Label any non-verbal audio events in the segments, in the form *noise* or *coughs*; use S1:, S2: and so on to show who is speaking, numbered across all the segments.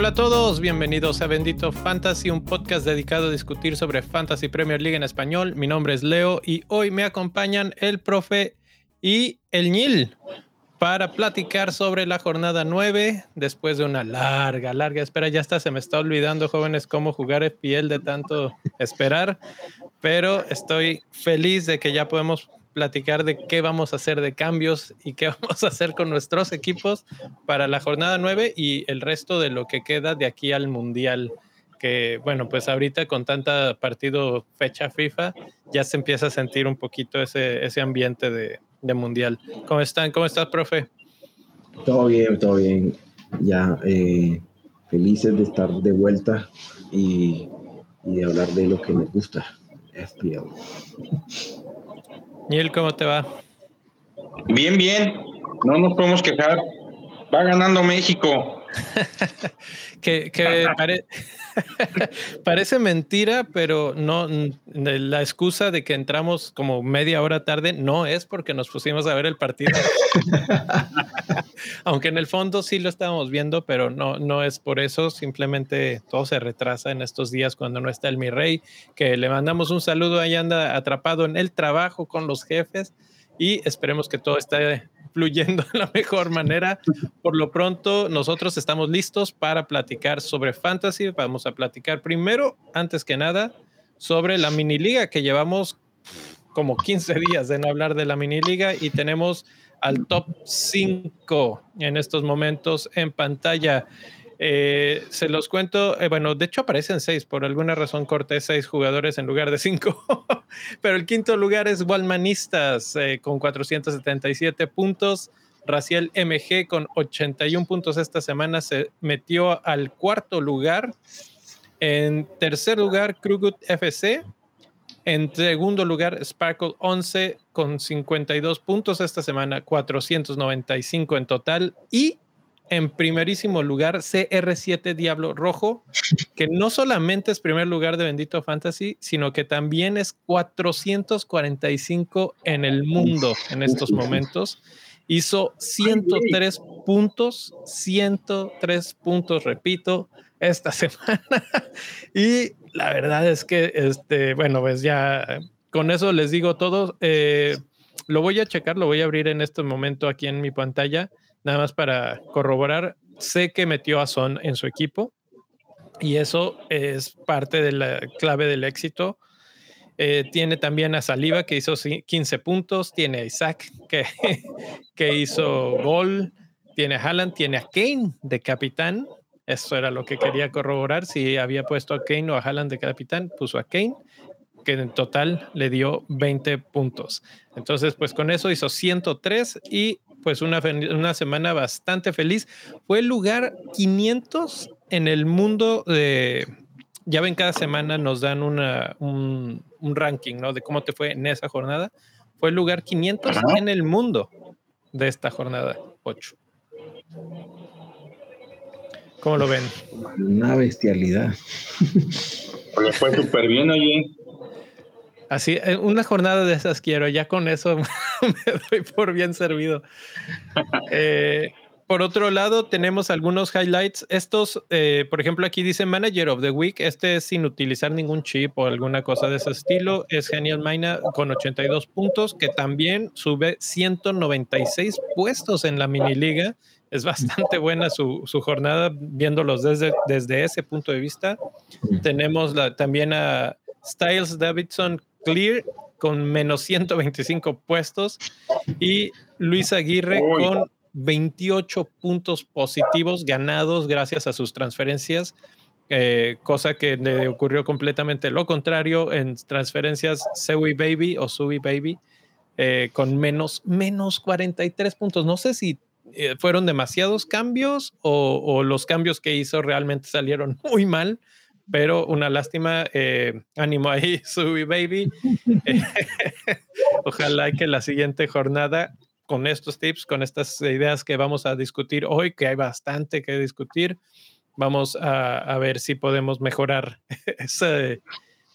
S1: Hola a todos, bienvenidos a Bendito Fantasy, un podcast dedicado a discutir sobre Fantasy Premier League en español. Mi nombre es Leo y hoy me acompañan el profe y el Nil para platicar sobre la jornada 9 después de una larga, larga espera. Ya está, se me está olvidando, jóvenes, cómo jugar FPL de tanto esperar, pero estoy feliz de que ya podemos platicar de qué vamos a hacer de cambios y qué *laughs* vamos a hacer con nuestros equipos para la jornada 9 y el resto de lo que queda de aquí al Mundial. Que bueno, pues ahorita con tanta partido fecha FIFA ya se empieza a sentir un poquito ese, ese ambiente de, de Mundial. ¿Cómo están? ¿Cómo estás, profe?
S2: Todo bien, todo bien. Ya eh, felices de estar de vuelta y, y de hablar de lo que nos gusta, FPL.
S1: Niel, ¿cómo te va?
S3: Bien, bien. No nos podemos quejar. Va ganando México. *laughs*
S1: que que *laughs* parece mentira, pero no la excusa de que entramos como media hora tarde no es porque nos pusimos a ver el partido. *laughs* Aunque en el fondo sí lo estábamos viendo, pero no, no es por eso. Simplemente todo se retrasa en estos días cuando no está el mi rey, que le mandamos un saludo. Ahí anda atrapado en el trabajo con los jefes y esperemos que todo esté fluyendo de la mejor manera. Por lo pronto, nosotros estamos listos para platicar sobre fantasy. Vamos a platicar primero, antes que nada, sobre la mini liga que llevamos como 15 días de no hablar de la mini liga y tenemos al top 5 en estos momentos en pantalla. Eh, se los cuento, eh, bueno, de hecho aparecen seis, por alguna razón corté seis jugadores en lugar de cinco, *laughs* pero el quinto lugar es Walmanistas eh, con 477 puntos. Raciel MG con 81 puntos esta semana se metió al cuarto lugar. En tercer lugar, Krugut FC. En segundo lugar, Sparkle 11 con 52 puntos esta semana, 495 en total. Y en primerísimo lugar CR7 Diablo Rojo, que no solamente es primer lugar de Bendito Fantasy, sino que también es 445 en el mundo en estos momentos. Hizo 103 puntos, 103 puntos, repito, esta *laughs* semana. y la verdad es que, este, bueno, pues ya con eso les digo todo. Eh, lo voy a checar, lo voy a abrir en este momento aquí en mi pantalla nada más para corroborar, sé que metió a Son en su equipo y eso es parte de la clave del éxito. Eh, tiene también a Saliva que hizo 15 puntos, tiene a Isaac que, *laughs* que hizo gol, tiene a Haaland, tiene a Kane de capitán. Eso era lo que quería corroborar. Si había puesto a Kane o a Haaland de capitán, puso a Kane, que en total le dio 20 puntos. Entonces, pues con eso hizo 103 y pues una, una semana bastante feliz. Fue el lugar 500 en el mundo de, ya ven, cada semana nos dan una, un, ranking, ¿no? De cómo te fue en esa jornada. Fue el lugar 500 en el mundo de esta jornada 8. ¿Cómo lo ven?
S2: Una bestialidad.
S3: Fue súper bien, oye.
S1: Así, eh, una jornada de esas quiero, ya con eso *laughs* me doy por bien servido. Eh, por otro lado, tenemos algunos highlights. Estos, eh, por ejemplo, aquí dice Manager of the Week. Este es sin utilizar ningún chip o alguna cosa de ese estilo. Es Genial Maina con 82 puntos, que también sube 196 puestos en la mini liga. Es bastante buena su, su jornada viéndolos desde, desde ese punto de vista. Tenemos la, también a Styles Davidson Clear con menos 125 puestos y Luis Aguirre con 28 puntos positivos ganados gracias a sus transferencias, eh, cosa que le ocurrió completamente lo contrario en transferencias Sewi Baby o Subi Baby eh, con menos, menos 43 puntos. No sé si eh, fueron demasiados cambios o, o, los cambios que hizo realmente salieron muy mal, pero una lástima. Eh, ánimo ahí, *laughs* Subi Baby. Ojalá que la siguiente jornada, con estos tips, con estas ideas que vamos a discutir hoy, que hay bastante que discutir, vamos a, ver si podemos mejorar *laughs* ese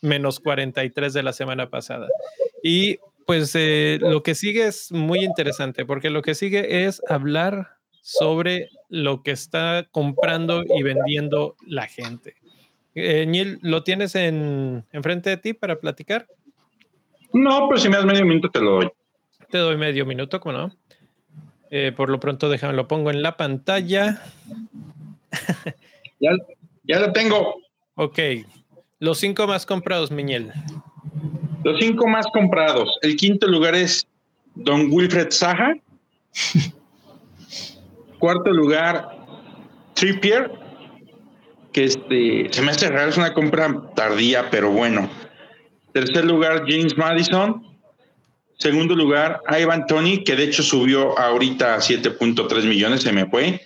S1: menos 43 de la semana pasada. Y pues eh, lo que sigue es muy interesante porque lo que sigue es hablar sobre lo que está comprando y vendiendo la gente. Eh, Neil, ¿lo tienes en, enfrente de ti para platicar?
S3: No, pero si me das medio minuto te lo doy.
S1: Te doy medio minuto, ¿cómo no? Eh, por lo pronto, déjame, lo pongo en la pantalla. *laughs*
S3: ya, ya lo tengo.
S1: Ok. Los cinco más comprados, Miñel.
S3: Los cinco más comprados. El quinto lugar es Don Wilfred Saja. *laughs* Cuarto lugar, Trippier, que este, se me hace raro, es una compra tardía, pero bueno. Tercer lugar, James Madison. Segundo lugar, Ivan Tony, que de hecho subió ahorita a 7.3 millones, se me fue.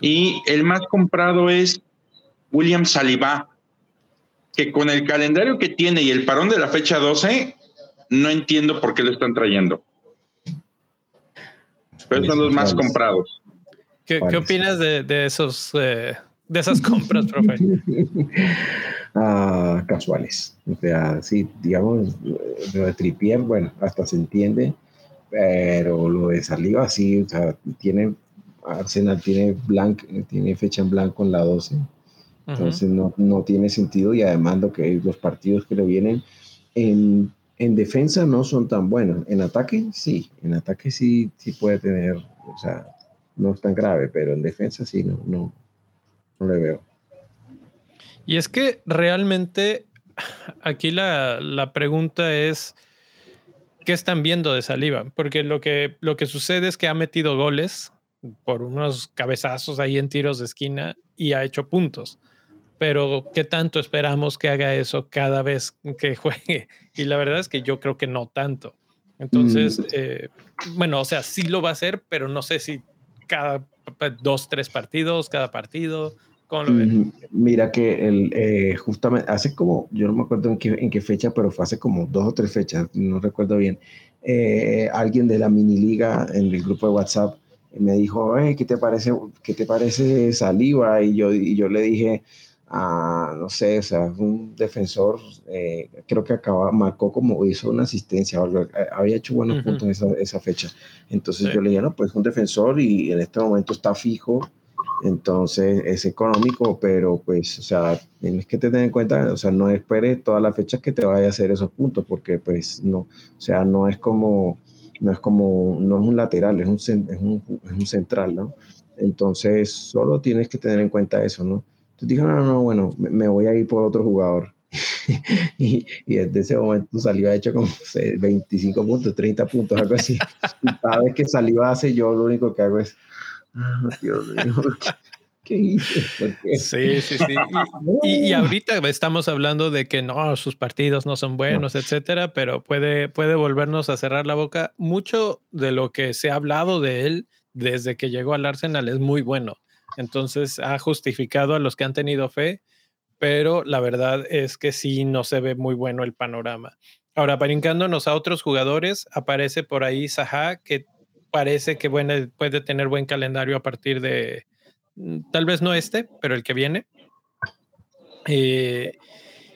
S3: Y el más comprado es William Saliba, que con el calendario que tiene y el parón de la fecha 12, no entiendo por qué lo están trayendo. Pero son los más comprados.
S1: ¿Qué, opinas de, esos, eh, de esas compras, profe? *laughs*
S2: ah, casuales. O sea, sí, digamos, lo de Tripier, bueno, hasta se entiende, pero lo de Saliva, sí, o sea, tiene, Arsenal tiene, blank, tiene fecha en blanco en la 12. Entonces no, no, tiene sentido y además lo que los partidos que le vienen en, en, defensa no son tan buenos. En ataque sí, en ataque sí, sí puede tener, o sea, no es tan grave, pero en defensa sí, no, no, no le veo.
S1: Y es que realmente aquí la, la, pregunta es, ¿qué están viendo de Saliva? Porque lo que, lo que sucede es que ha metido goles por unos cabezazos ahí en tiros de esquina y ha hecho puntos. Pero ¿qué tanto esperamos que haga eso cada vez que juegue? *laughs* Y la verdad es que yo creo que no tanto. Entonces, mm. eh, bueno, o sea, sí lo va a hacer, pero no sé si cada dos, tres partidos, cada partido. ¿Cómo lo?
S2: Mira que el, eh, justamente hace como, yo no me acuerdo en qué, en qué, fecha, pero fue hace como dos o tres fechas, no recuerdo bien. Eh, alguien de la mini liga en el grupo de WhatsApp me dijo, ¿qué te parece, qué te parece Saliva? Y yo, y yo le dije, no sé, o sea, un defensor, eh, creo que acaba, marcó como hizo una asistencia, había hecho buenos puntos en esa, esa, fecha. Entonces yo le dije, no, pues un defensor y en este momento está fijo, entonces es económico, pero pues, o sea, tienes que tener en cuenta, o sea, no esperes todas las fechas que te vaya a hacer esos puntos, porque pues no, o sea, no es como, no es como, no es un lateral, es un, es un, es un central, ¿no? Entonces, solo tienes que tener en cuenta eso, ¿no? Entonces dije, no, no, bueno, me, voy a ir por otro jugador. *laughs* y, y, desde ese momento salió hecho como 25 puntos, 30 puntos, algo así. *laughs* cada vez que salió hace, yo lo único que hago es, Dios mío, *laughs* ¿qué hice?
S1: Sí, sí, sí. *laughs* Y, y, ahorita estamos hablando de que no, sus partidos no son buenos, etcétera, pero puede, puede volvernos a cerrar la boca. Mucho de lo que se ha hablado de él desde que llegó al Arsenal es muy bueno. Entonces ha justificado a los que han tenido fe, pero la verdad es que sí no se ve muy bueno el panorama. Ahora, brincándonos a otros jugadores, aparece por ahí Saha, que parece que puede tener buen calendario a partir de, mm, tal vez no este, pero el que viene. Eh,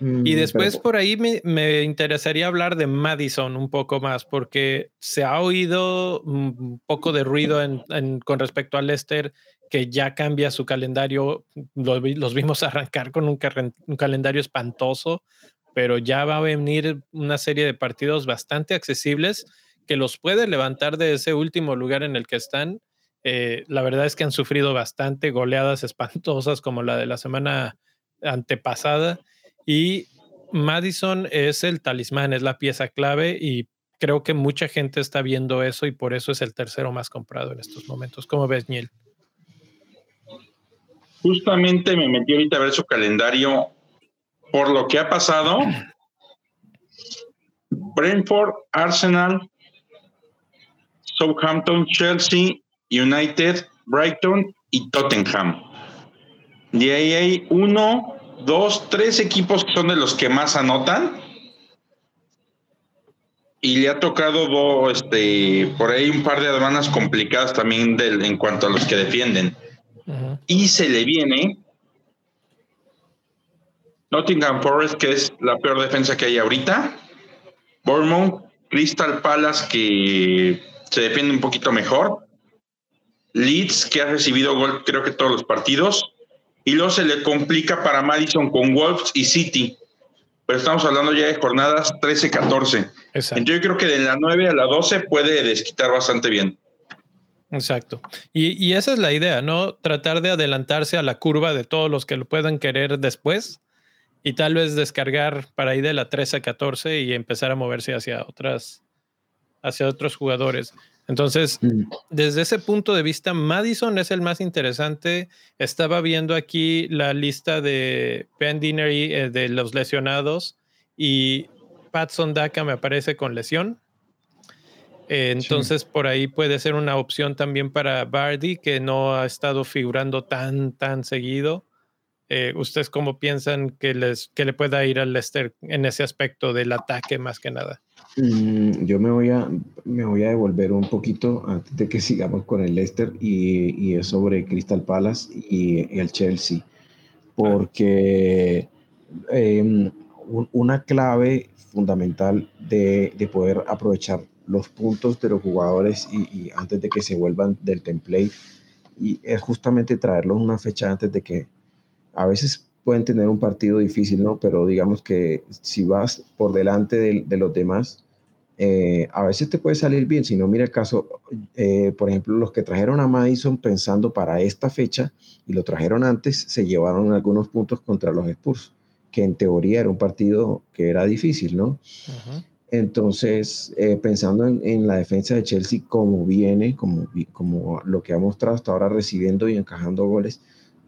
S1: y mm, después por ahí me, interesaría hablar de Madison un poco más, porque se ha oído un poco de ruido con respecto a Lester que ya cambia su calendario. Los, vimos *laughs* arrancar con un, calendario espantoso, pero ya va a venir una serie de partidos bastante accesibles que los puede levantar de ese último lugar en el que están. Eh, la verdad es que han sufrido bastante goleadas *laughs* espantosas como la de la semana antepasada y Madison es el talismán, es la pieza clave y creo que mucha gente está viendo eso y por eso es el tercero más comprado en estos momentos. ¿Cómo ves, Niel?
S3: Justamente me metí ahorita a ver su calendario por lo que ha pasado. Brentford, Arsenal, Southampton, Chelsea, United, Brighton y Tottenham. De ahí hay uno, dos, tres equipos que son de los que más anotan. Y le ha tocado este, por ahí un par de aduanas complicadas también del, en cuanto a los que defienden y se le viene Nottingham Forest, que es la peor defensa que hay ahorita. Bournemouth, Crystal Palace, que se defiende un poquito mejor. Leeds, que ha recibido gol creo que todos los partidos. Y luego se le complica para Madison con Wolves y City. Pero estamos hablando ya de jornadas 13-14. Entonces yo creo que de la 9 a la 12 puede desquitar bastante bien.
S1: Exacto. Y, y, esa es la idea, ¿no? Tratar de adelantarse a la curva de todos los que lo puedan querer después y tal vez descargar para ir de la 13 a 14 y empezar a moverse hacia otras, hacia otros jugadores. Entonces, mm. desde ese punto de vista, Madison es el más interesante. Estaba viendo aquí la lista de Ben Dinery eh, de los lesionados y Patson Daka me aparece con lesión. Eh, entonces, por ahí puede ser una opción también para Bardi, que no ha estado figurando tan, tan seguido. Eh, ¿Ustedes cómo piensan que, les, que le pueda ir al Leicester en ese aspecto del ataque más que nada?
S2: Mm, yo me voy, a, me voy a devolver un poquito antes de que *laughs* sigamos con el Leicester y, y es sobre Crystal Palace y, el Chelsea. Porque em, una clave fundamental de, de, poder aprovechar los puntos de los jugadores y, antes de que se vuelvan del template y es justamente traerlos una fecha antes de que a veces pueden tener un partido difícil, ¿no? Pero digamos que si vas por delante de, los demás, eh, a veces te puede salir bien. Si no, mira el caso, eh, por ejemplo, los que trajeron a Madison pensando para esta fecha y lo trajeron antes, se llevaron algunos puntos contra los Spurs, que en teoría era un partido que era difícil, ¿no? Entonces, eh, pensando en, la defensa de Chelsea, como viene, como, como lo que ha mostrado hasta ahora recibiendo y encajando goles,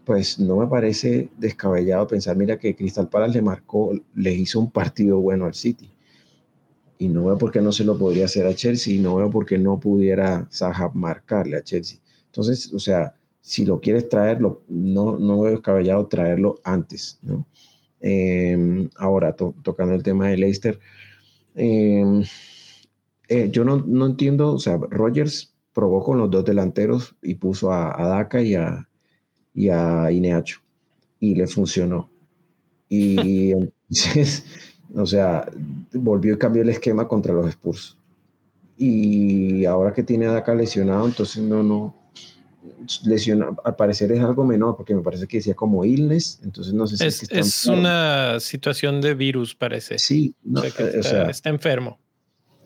S2: pues no me parece descabellado pensar, mira que Crystal Palace le marcó, le hizo un partido bueno al City. Y no veo por qué no se lo podría hacer a Chelsea, y no veo por qué no pudiera Zaha marcarle a Chelsea. Entonces, o sea, si lo quieres traerlo, no, no veo descabellado traerlo antes, ¿no? Em, ahora, tocando el tema de Leicester, em, eh, yo no, no, entiendo, o sea, Rogers probó con los dos delanteros y puso a, a Daka y a, y a Ineacho y le funcionó. Y *laughs* entonces, o sea, volvió y cambió el esquema contra los Spurs. Y ahora que tiene a Daka lesionado, entonces no, no, lesiona, al parecer es algo menor, porque me parece que decía como illness, entonces no sé si
S1: es, es, una situación de virus, parece.
S2: Sí,
S1: eh, o sea, está, enfermo.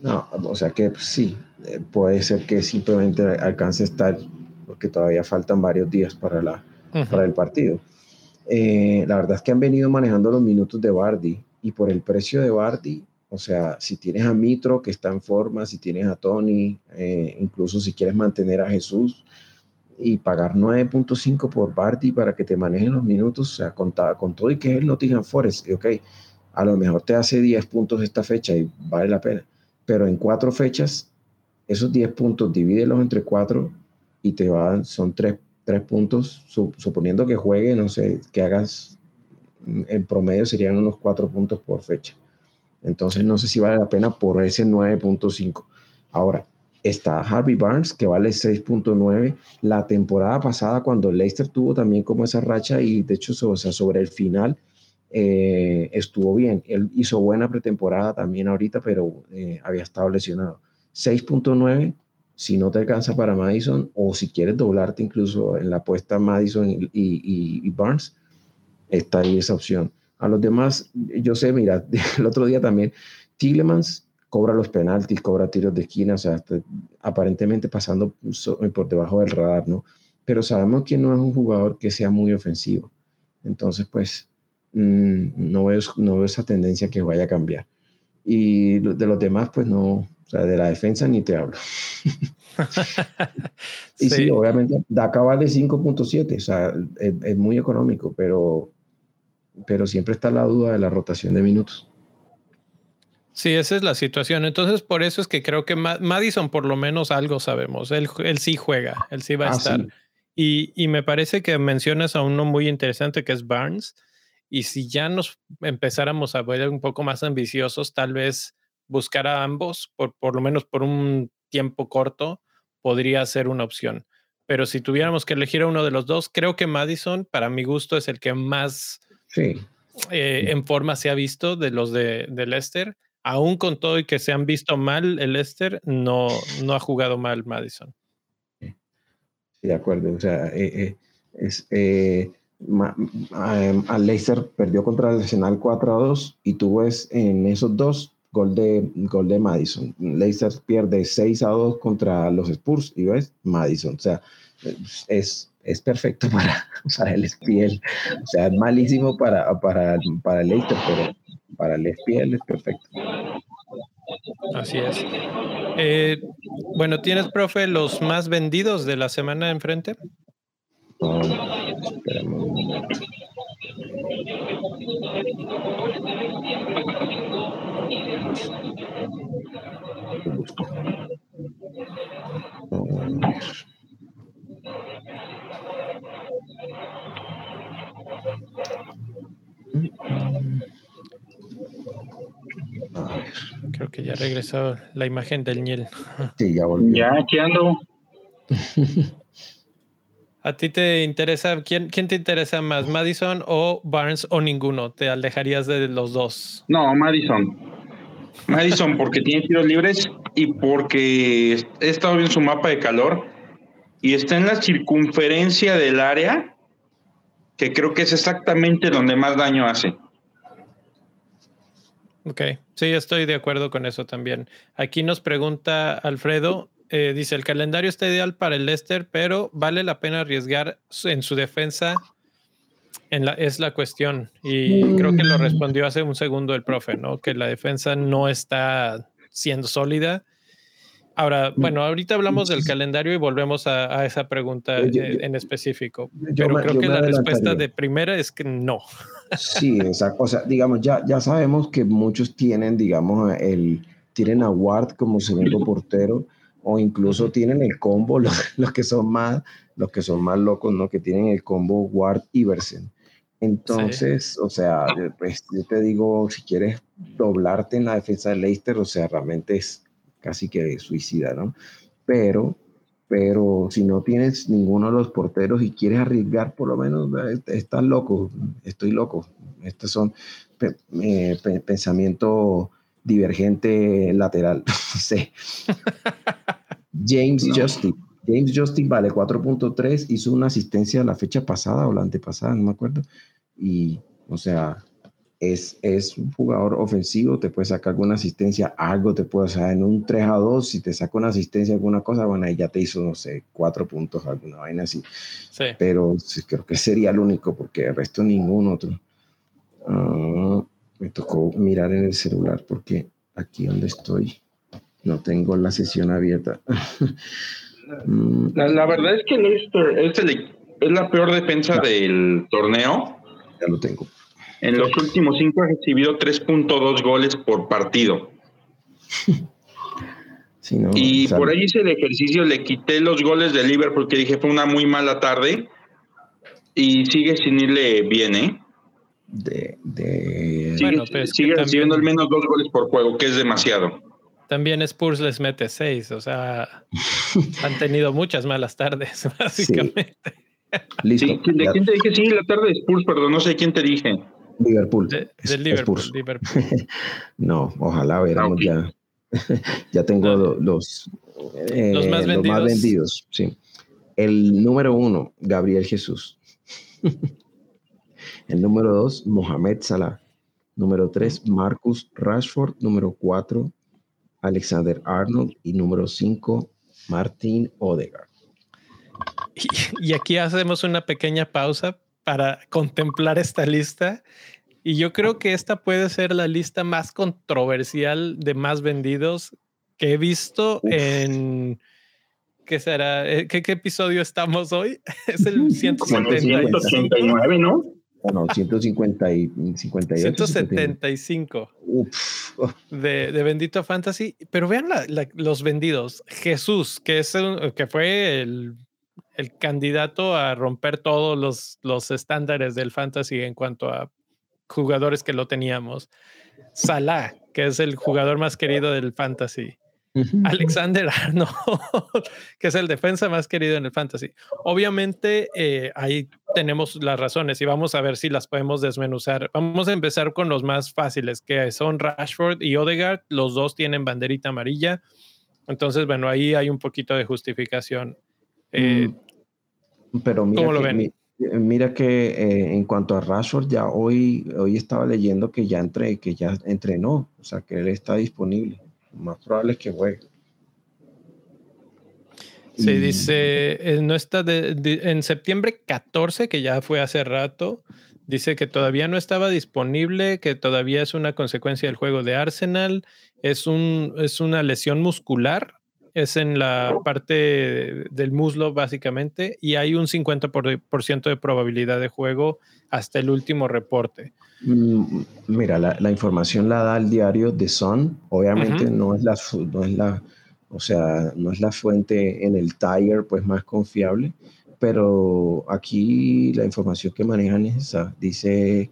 S2: No, o sea que sí, eh, puede ser que simplemente alcance a estar, porque todavía faltan varios días para la, para el partido. Eh, la verdad es que han venido manejando los minutos de Bardi y por el precio de Bardi, o sea, si tienes a Mitro que está en forma, si tienes a Tony, eh, incluso si quieres mantener a Jesús y pagar 9.5 por Bardi para que te manejen los minutos, o sea, con, con todo y que es el Nottingham Forest, ok, a lo mejor te hace 10 puntos esta fecha y vale la pena, pero en cuatro fechas, esos 10 puntos divídelos entre cuatro y te van, son 3 tres puntos, suponiendo que juegue, no sé, que hagas, en promedio serían unos cuatro puntos por fecha. Entonces no sé si vale la pena por ese 9.5. Ahora, está Harvey Barnes, que vale 6.9. La temporada pasada, cuando Leicester tuvo también como esa racha y de hecho sobre el final eh, estuvo bien. Él hizo buena pretemporada también ahorita, pero eh, había estado lesionado. 6.9 si no te alcanza para Madison o si quieres doblarte incluso en la apuesta Madison y, Barnes, está ahí esa opción. A los demás, yo sé, mira, *laughs* el otro día también, Tillemans cobra los penaltis, cobra tiros de esquina, o sea, aparentemente pasando por debajo del radar, ¿no? Pero sabemos que no es un jugador que sea muy ofensivo. Entonces, pues, mm, no, veo, no veo esa tendencia que vaya a cambiar. Y de los demás, pues no, o sea, de la defensa ni te hablo. *laughs* y sí. obviamente DACA vale 5.7, o sea, es, muy económico, pero, pero siempre está la duda de la rotación de minutos.
S1: Sí, esa es la situación. Entonces, por eso es que creo que Madison por lo menos algo sabemos. Él, él sí juega, él sí va a ah, estar. Y, y, me parece que mencionas a uno muy interesante que es Barnes. Y si ya nos empezáramos a ver un poco más ambiciosos, tal vez buscar a ambos, por, por lo menos por un tiempo corto, podría ser una opción. Pero si tuviéramos que elegir a uno de los dos, creo que Madison, para mi gusto, es el que más
S2: sí.
S1: eh, en forma se ha visto de los de, de Leicester. Aún con todo y que se han visto mal el Leicester, no, no ha jugado mal Madison.
S2: Sí, de acuerdo. O sea, eh, es, al Leicester perdió contra el Arsenal 4 a 2 y tú ves en esos dos gol de, gol de Madison. Leicester pierde 6 a 2 contra los Spurs y ves Madison. O sea, es, es perfecto para, *laughs* para el SPL. O sea, es malísimo para, para, para el Leicester, pero para el SPL es perfecto.
S1: Así es. Eh, bueno, ¿tienes, profe, los más vendidos de la semana enfrente? Um, Creo que ya regresó la imagen del Niel.
S2: Sí, ya
S3: volvió. Ya, aquí ando. *laughs*
S1: ¿A ti te interesa, quién, quién te interesa más, Madison o Barnes o ninguno? ¿Te alejarías de los dos?
S3: No, Madison. Madison porque tiene tiros libres y porque he estado viendo su mapa de calor y está en la circunferencia del área que creo que es exactamente donde más daño hace.
S1: Ok, sí, estoy de acuerdo con eso también. Aquí nos pregunta Alfredo, eh, dice, el calendario está ideal para el Leicester, pero vale la pena arriesgar en su defensa. En la, es la cuestión. Y creo que lo respondió hace un segundo el profe, ¿no? Que la defensa no está siendo sólida. Ahora, bueno, ahorita hablamos del calendario y volvemos a, esa pregunta en específico. pero creo que la respuesta de primera es que no.
S2: Sí, esa cosa, digamos, ya, ya sabemos que muchos tienen, digamos, el, tienen a Ward como segundo portero o incluso tienen el combo, *laughs* los, que son más, los que son más locos, ¿no? Que tienen el combo Ward Iversen. Entonces, o sea, pues yo te digo, si quieres doblarte en la defensa de Leicester, o sea, realmente es casi que suicida, ¿no? Pero, pero si no tienes ninguno de los porteros y quieres arriesgar, por lo menos eh, estás loco, estoy loco. Estos son eh, pensamientos divergente lateral. *laughs* sí. James Justin. James Justin vale 4.3, hizo una asistencia la fecha pasada o la antepasada, no me acuerdo. Y, o sea, es, es un jugador ofensivo, te puede sacar alguna asistencia, algo te puede, o sea, en un 3 a 2, si te saca una asistencia, alguna cosa, bueno, ahí ya te hizo, no sé, cuatro puntos, alguna vaina así. Sí. Pero creo que sería el único, porque el resto ningún otro. Uh, me tocó mirar en el celular porque aquí donde estoy no tengo la sesión abierta. *laughs*
S3: Mm. la, verdad es que Leicester es, es la peor defensa del torneo.
S2: Ya lo tengo.
S3: En los últimos cinco ha recibido 3.2 goles por partido. *laughs* y por ahí hice el ejercicio, le quité los goles de Liverpool porque dije fue una muy mala tarde y sigue sin irle bien, ¿eh?
S2: De... de...
S3: Sigue, recibiendo al menos dos goles por juego, que es demasiado.
S1: También Spurs les mete seis, o sea, *laughs* han tenido muchas malas tardes, básicamente.
S3: Listo. ¿De quién te dije? Sí, la tarde de Spurs, perdón, no sé quién te dije.
S2: Liverpool.
S1: De, Liverpool, *laughs*
S2: no, ojalá veremos ya. *laughs* ya tengo los,
S1: eh, los, más vendidos. los más vendidos.
S2: Sí. El número uno, Gabriel Jesús. El número dos, Mohamed Salah. Número tres, Marcus Rashford. Número cuatro, Alexander Arnold. Y número cinco, Martin Odegaard.
S1: Y, aquí hacemos una pequeña pausa para contemplar esta lista. Y yo creo que esta puede ser la lista más controversial de más vendidos que he visto en... ¿Qué será? Eh, ¿Qué, episodio estamos hoy? *laughs* Es el
S3: 179, ¿no?
S2: No, 150 y
S1: 175 De, de, Bendito Fantasy. Pero vean los vendidos. Jesús, que, es que fue el, el, candidato a romper todos los, los estándares del Fantasy en cuanto a jugadores que lo teníamos. Salah, que es el jugador más querido del Fantasy. Alexander Arnold, *laughs* que es el defensa más querido en el fantasy. Obviamente, eh, ahí tenemos las razones y vamos a ver si las podemos desmenuzar. Vamos a empezar con los más fáciles, que son Rashford y Odegaard. Los dos tienen banderita amarilla. Entonces, bueno, ahí hay un poquito de justificación. Eh,
S2: mm, Pero mira ¿Cómo lo ven? Mira que eh, en cuanto a Rashford, ya hoy, hoy estaba leyendo que ya, entre, que ya entrenó, o sea que él está disponible más probable es que juegue.
S1: Sí, dice, eh, no está en septiembre 14, que ya fue hace rato, dice que todavía no estaba disponible, que todavía es una consecuencia del juego de Arsenal, es, un, es una lesión muscular, es en la parte del muslo básicamente, y hay un 50% de probabilidad de juego hasta el último reporte.
S2: Mm, mira, la, información la da el diario The Sun. Obviamente no, es la, no es la, o sea, no es la fuente en el Tiger pues más confiable, pero aquí la información que manejan es esa. Dice,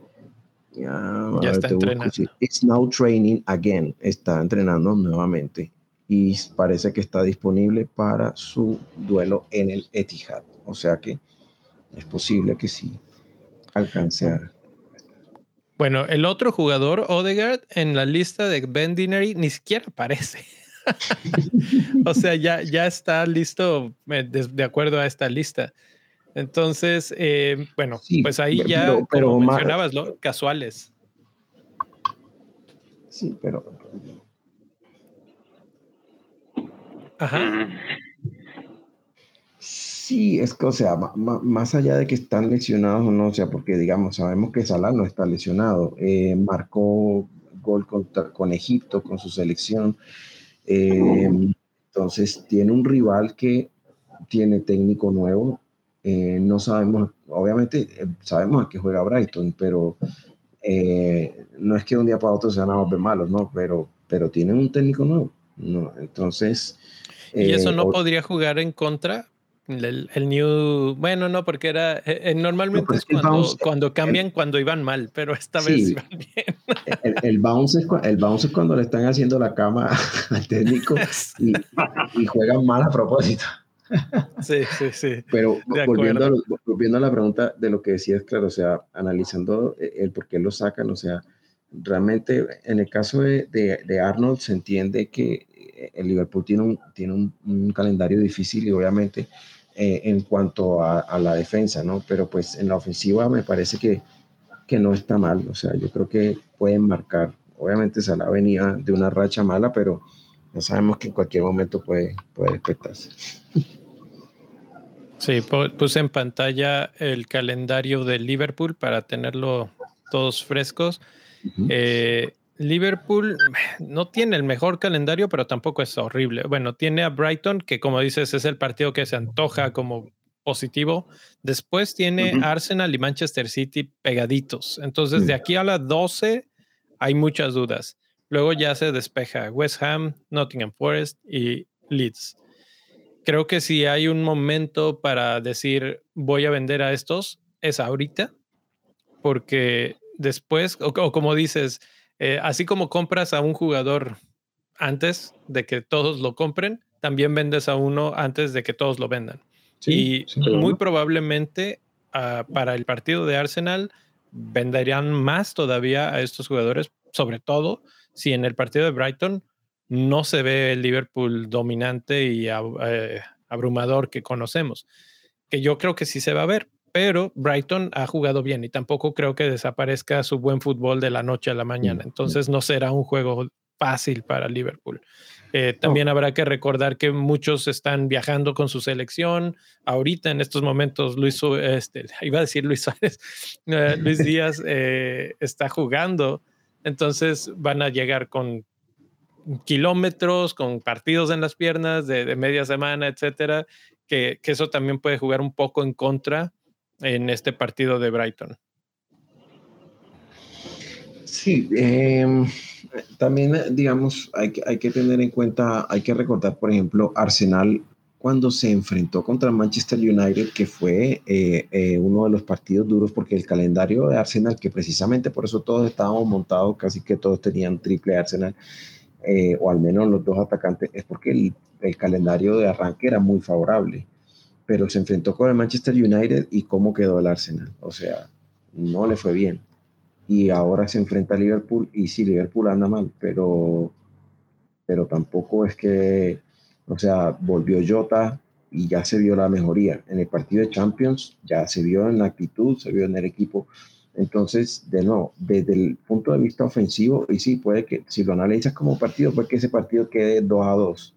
S1: ya, está entrenando.
S2: It's now training again. Está entrenando nuevamente y parece que está disponible para su duelo en el Etihad. O sea que es posible que sí alcance a
S1: bueno, el otro jugador, Odegaard, en la lista de Ben Dinery ni siquiera aparece. *laughs* o sea, ya, ya está listo eh, de, acuerdo a esta lista. Entonces, eh, bueno, pues ahí ya, como mencionabas, casuales.
S2: Sí, pero.
S1: Ajá.
S2: Sí, es que, o sea, más allá de que están lesionados o no, o sea, porque digamos, sabemos que Salah no está lesionado, eh, marcó gol con Egipto, con su selección, eh, entonces tiene un rival que tiene técnico nuevo, eh, no sabemos, obviamente sabemos a qué juega Brighton, pero no es que un día para otro sean a malos, ¿no? Pero, pero tienen un técnico nuevo, ¿no? Entonces...
S1: ¿Y eso no podría jugar en contra? El, new, bueno, no, porque era, eh, eh, normalmente es cuando, cuando cambian cuando iban mal, pero esta vez iban *laughs*
S2: bien. El, bounce es, el bounce es cuando le están haciendo la cama *laughs* al técnico y, y juegan mal a propósito.
S1: Sí, sí, sí.
S2: Pero volviendo a, volviendo a, la pregunta de lo que decías, claro, o sea, analizando eh, el por qué lo sacan, o sea, realmente en el caso de, de, Arnold se entiende que el Liverpool tiene un, tiene un, un calendario difícil y obviamente eh, en cuanto a, la defensa, ¿no? Pero pues en la ofensiva me parece que, que no está mal, o sea, yo creo que pueden marcar. Obviamente Salah venía de una racha mala, pero ya sabemos que en cualquier momento puede, puede despertarse.
S1: Sí, puse en pantalla el calendario de Liverpool para tenerlo todos frescos. Liverpool no tiene el mejor calendario, pero tampoco es horrible. Bueno, tiene a Brighton, que como dices es el partido que se antoja como positivo. Después tiene Arsenal y Manchester City pegaditos. Entonces, de aquí a las 12 hay muchas dudas. Luego ya se despeja West Ham, Nottingham Forest y Leeds. Creo que si hay un momento para decir voy a vender a estos, es ahorita, porque después, o como dices, eh, así como compras a un jugador antes de que todos lo compren, también vendes a uno antes de que todos lo vendan. y muy probablemente ah, para el partido de Arsenal venderían más todavía a estos jugadores, sobre todo si en el partido de Brighton no se ve el Liverpool dominante y eh, abrumador que conocemos, que yo creo que sí se va a ver, pero Brighton ha jugado bien y tampoco creo que desaparezca su buen fútbol de la noche a la mañana. Entonces no será un juego fácil para Liverpool. Eh, también habrá que recordar que muchos están viajando con su selección. Ahorita, en estos momentos, Luis, este, *laughs* iba a decir Luis Suárez, *laughs* eh, Luis *laughs* Díaz eh, está jugando. Entonces van a llegar con kilómetros, con partidos en las piernas de, media semana, etcétera, que, que, eso también puede jugar un poco en contra en este partido de Brighton.
S2: Sí, em, también, digamos, hay que, hay que tener en cuenta, hay que recordar, por ejemplo, Arsenal cuando se enfrentó contra Manchester United, que fue eh, eh, uno de los partidos duros, porque el calendario de Arsenal, que precisamente por eso todos estábamos montados, casi que todos tenían triple Arsenal, eh, o al menos los dos atacantes, es porque el, el, calendario de arranque era muy favorable, pero se enfrentó con el Manchester United y cómo quedó el Arsenal, o sea, no le fue bien. Y ahora se enfrenta a Liverpool y sí, Liverpool anda mal, pero, pero tampoco es que, o sea, volvió Jota y ya se vio la mejoría. En el partido de Champions ya se vio en la actitud, se vio en el equipo entonces, de nuevo, desde el punto de vista ofensivo, y sí, puede que si lo analizas como partido, puede que ese partido quede 2 a 2.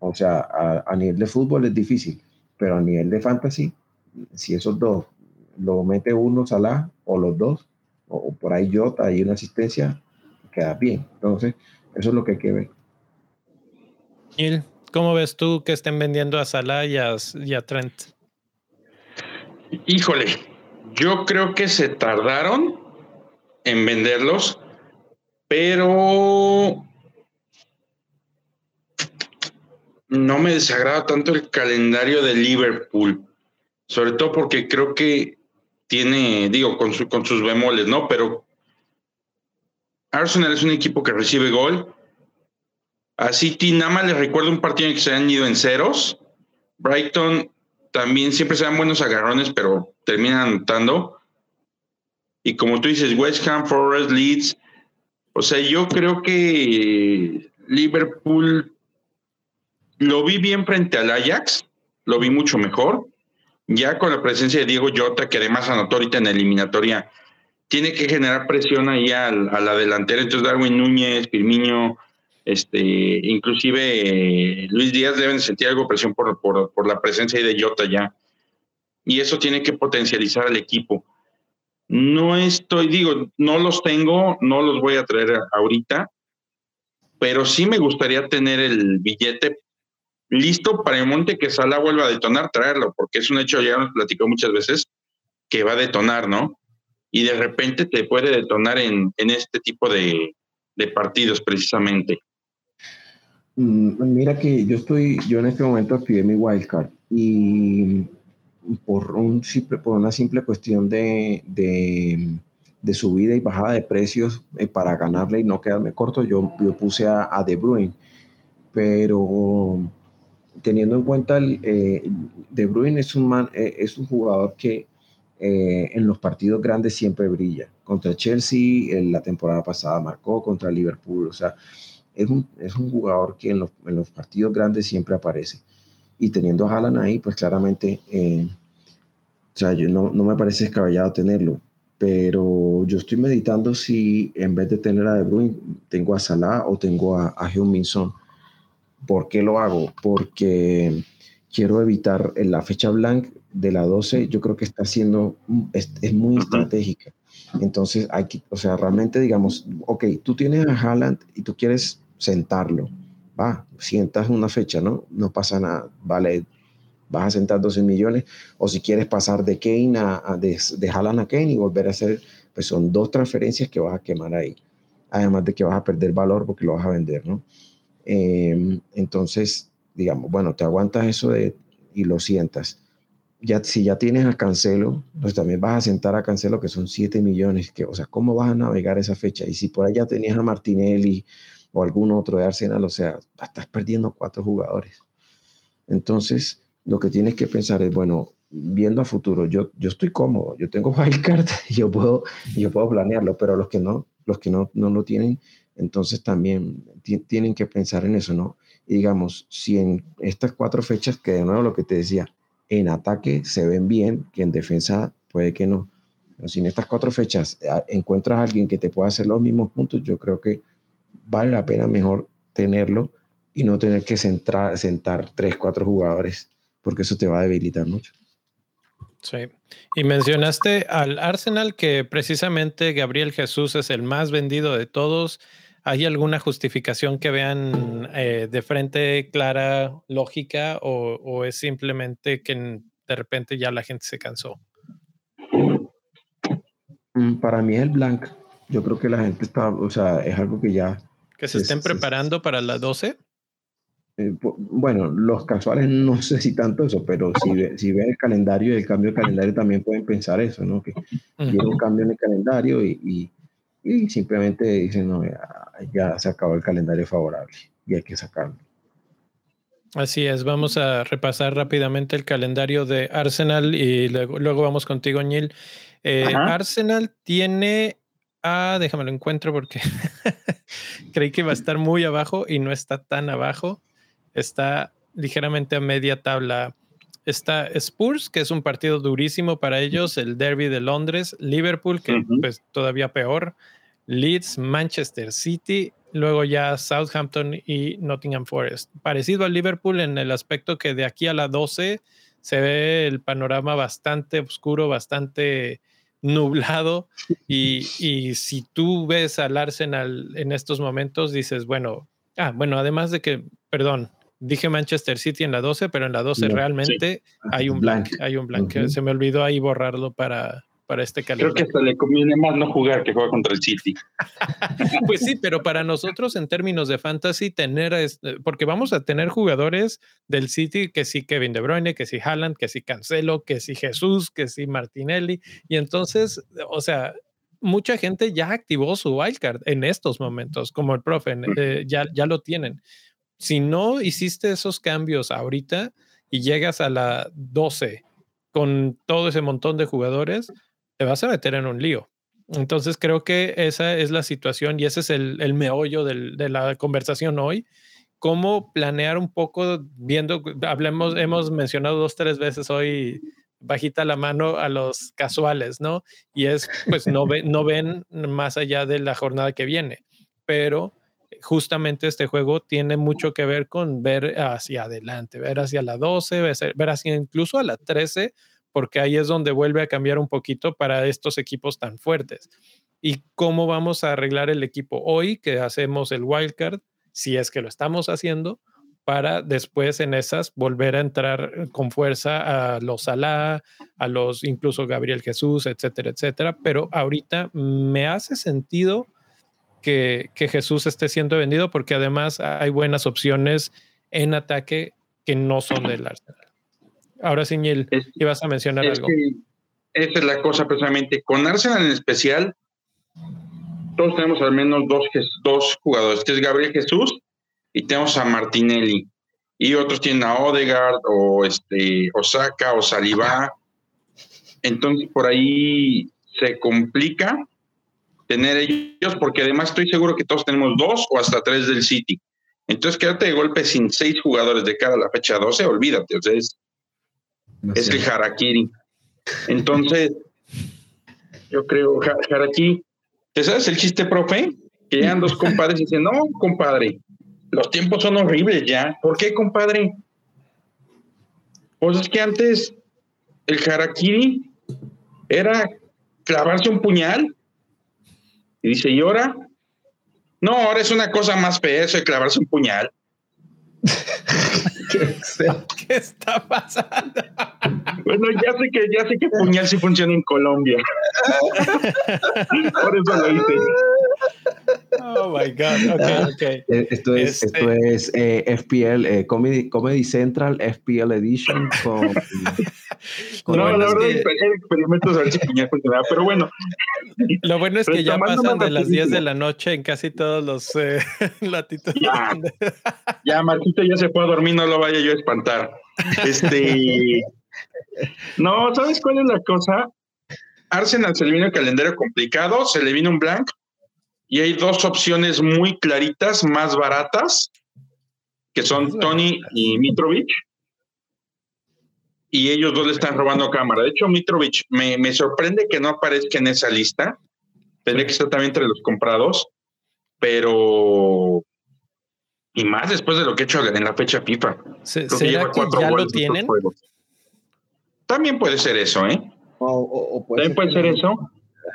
S2: O sea, a, nivel de fútbol es difícil, pero a nivel de fantasy, si esos dos lo mete uno Salah o los dos, o, por ahí Jota y una asistencia, queda bien. Entonces, eso es lo que hay que ver.
S1: ¿cómo ves tú que estén vendiendo a Salah y a Trent?
S3: Híjole, yo creo que se tardaron en venderlos, pero no me desagrada tanto el calendario de Liverpool, sobre todo porque creo que tiene, digo, con, con sus bemoles, ¿no? Pero Arsenal es un equipo que recibe gol. A City nada más les recuerdo un partido en que se han ido en ceros. Brighton también siempre se dan buenos agarrones, pero terminan anotando. Y como tú dices, West Ham, Forest, Leeds. O sea, yo creo que Liverpool lo vi bien frente al Ajax, lo vi mucho mejor. Ya con la presencia de Diego Jota, que además anotó ahorita en la eliminatoria, tiene que generar presión ahí al, a la delantera. Entonces, Darwin Núñez, Firmino, este, inclusive eh, Luis Díaz deben sentir algo de presión por, por, la presencia de Jota ya. Y eso tiene que potencializar al equipo. No estoy, digo, no los tengo, no los voy a traer ahorita, pero sí me gustaría tener el billete listo para el monte que Sala vuelva a detonar, traerlo, porque es un hecho, ya nos platicó muchas veces, que va a detonar, ¿no? Y de repente te puede detonar en, en este tipo de, de partidos precisamente.
S2: Mm, mira que yo estoy, yo en este momento activé mi wildcard y por, un simple, por una simple cuestión de, de, subida y bajada de precios eh, para ganarle y no quedarme corto, yo, yo puse a, a, De Bruyne. Pero teniendo en cuenta, el, eh, De Bruyne es un, man, eh, es un jugador que en los partidos grandes siempre brilla. Contra Chelsea, en la temporada pasada marcó, contra Liverpool, o sea, es un, es un jugador que en los, en los, partidos grandes siempre aparece. Y teniendo a Haaland ahí, pues claramente, eh, o sea, yo no, no, me parece descabellado tenerlo. Pero yo estoy meditando si en vez de tener a De Bruyne, tengo a Salah o tengo a, a Heung-Min Son. ¿Por qué lo hago? Porque quiero evitar la fecha blanca de la 12, yo creo que está siendo, es, es muy estratégica. Entonces, hay que, o sea, realmente digamos, ok, tú tienes a Haaland y tú quieres sentarlo. Va, sientas una fecha, ¿no? No pasa nada. Vale, vas a sentar 12 millones. O si quieres pasar de Kane a, de, de Haaland a Kane y volver a hacer, pues son dos transferencias que vas a quemar ahí. Además de que vas a perder valor porque lo vas a vender, ¿no? Em, entonces, digamos, bueno, te aguantas eso de, y lo sientas. Ya, si ya tienes a Cancelo, pues también vas a sentar a Cancelo, que son 7 millones. Que, o sea, ¿cómo vas a navegar esa fecha? Y si por allá tenías a Martinelli, o algún otro de Arsenal, o sea, estás perdiendo cuatro jugadores. Entonces, lo que tienes que pensar es, bueno, viendo a futuro, yo, yo estoy cómodo, yo tengo *laughs* wildcard yo puedo, yo puedo planearlo, pero los que no, los que no, no lo tienen, entonces también tienen que pensar en eso, ¿no? Y digamos, si en estas cuatro fechas, que de nuevo lo que te decía, en ataque se ven bien, que en defensa puede que no. Pero si en estas cuatro fechas ah, encuentras a alguien que te pueda hacer los mismos puntos, yo creo que vale la pena mejor tenerlo y no tener que centrar, sentar tres, cuatro jugadores, porque eso te va a debilitar mucho.
S1: Sí. Y mencionaste al Arsenal que precisamente Gabriel Jesús es el más vendido de todos. ¿Hay alguna justificación que vean eh, de frente clara, lógica, o, o, es simplemente que de repente ya la gente se cansó?
S2: Mm, para mí es el blank. Yo creo que la gente está, o sea, es algo que ya
S1: ¿Que se estén preparando para las 12?
S2: Eh, bueno, los casuales no sé si tanto eso, pero si, si ven el calendario y el cambio de calendario también pueden pensar eso, ¿no? Que uh un cambio en el calendario y, y simplemente dicen, no, ya, se acabó el calendario favorable y hay que sacarlo.
S1: Así es, vamos a repasar rápidamente el calendario de Arsenal y luego, vamos contigo, Neil. Eh, Arsenal tiene, ah, déjame lo encuentro porque *laughs* creí que iba a estar muy abajo y no está tan abajo, está ligeramente a media tabla. Está Spurs, que es un partido durísimo para ellos, el Derby de Londres, Liverpool, que pues todavía peor, Leeds, Manchester City, luego ya Southampton y Nottingham Forest. Parecido al Liverpool en el aspecto que de aquí a la 12 se ve el panorama bastante oscuro, bastante nublado y, y, si tú ves al Arsenal en estos momentos dices, bueno, ah, bueno, además de que, perdón, Dije Manchester City en la 12, pero en la 12 realmente hay un blank, hay un blank. Se me olvidó ahí borrarlo para, para este calendario.
S3: Creo que hasta le conviene más no jugar que jugar contra el City. *laughs*
S1: pues sí, pero para nosotros en términos de fantasy tener, porque vamos a tener jugadores del City que sí Kevin De Bruyne, que sí Haaland, que sí Cancelo, que sí Jesús, que sí Martinelli. Y entonces, o sea, mucha gente ya activó su wildcard en estos momentos, como el profe, eh, ya, ya lo tienen si no hiciste esos cambios ahorita y llegas a la 12 con todo ese montón de jugadores, te vas a meter en un lío. Entonces creo que esa es la situación y ese es el, meollo de la conversación hoy. Cómo planear un poco, viendo, hablemos, hemos mencionado dos, tres veces hoy bajita la mano a los casuales, ¿no? Y es, pues no, no ven más allá de la jornada que viene, pero justamente este juego tiene mucho que ver con ver hacia adelante, ver hacia la 12, ver hacia incluso a la 13, porque ahí es donde vuelve a cambiar un poquito para estos equipos tan fuertes. ¿Y cómo vamos a arreglar el equipo hoy que hacemos el wildcard, si es que lo estamos haciendo, para después en esas volver a entrar con fuerza a los Salah, a los incluso Gabriel Jesús, etcétera, etcétera. Pero ahorita me hace sentido que, Jesús esté siendo vendido porque además hay buenas opciones en ataque que no son del Arsenal. Ahora, Siñel, ibas a mencionar algo.
S3: esa es la cosa precisamente. Con Arsenal en especial, todos tenemos al menos dos, dos jugadores, que es Gabriel Jesús y tenemos a Martinelli. Y otros tienen a Odegaard o este, Osaka o Saliba. Entonces por ahí se complica tener ellos, porque además estoy seguro que todos tenemos dos o hasta tres del City. Entonces, quédate de golpe sin seis jugadores de cara a la fecha 12, olvídate, o sea, es, el Harakiri. Entonces, yo creo, Harakiri, ¿te sabes el chiste, profe? Que llegan dos compadres y dicen, no, compadre, los tiempos son horribles ya. ¿Por qué, compadre? Pues es que antes el Harakiri era clavarse un puñal y dice, ¿y ahora? No, ahora es una cosa más fea eso de clavarse un puñal. *laughs* *laughs*
S1: ¿Qué, está pasando?
S3: Bueno, ya sé que ya sé que puñal sí funciona en Colombia. *laughs* Por eso lo hice.
S1: Oh my God. Okay, okay.
S2: Eh, esto es, este esto es eh, FPL, eh, Comedy, Comedy, Central, FPL Edition. Con, *laughs*
S3: no, la verdad, es que... experimentos a ver si puñal funcionaba, pero bueno.
S1: Lo bueno es que ya pasan de las 10 de la noche en casi todos los eh, *laughs* latitudes.
S3: Ya, ya, Marquito ya se fue a dormir, no lo vaya yo a espantar. Este. *laughs* no, ¿sabes cuál es la cosa? Arsenal se le vino el calendario complicado, se le vino un blank y hay dos opciones muy claritas, más baratas, que son Tony y Mitrovic. Y ellos dos le están robando cámara. De hecho, Mitrovic me, me sorprende que no aparezca en esa lista. Tendría que estar también entre los comprados, pero y más después de lo que he hecho en la fecha FIFA.
S1: ¿Será que, ya lo tienen?
S3: También puede ser eso, ¿eh? O, También puede ser eso.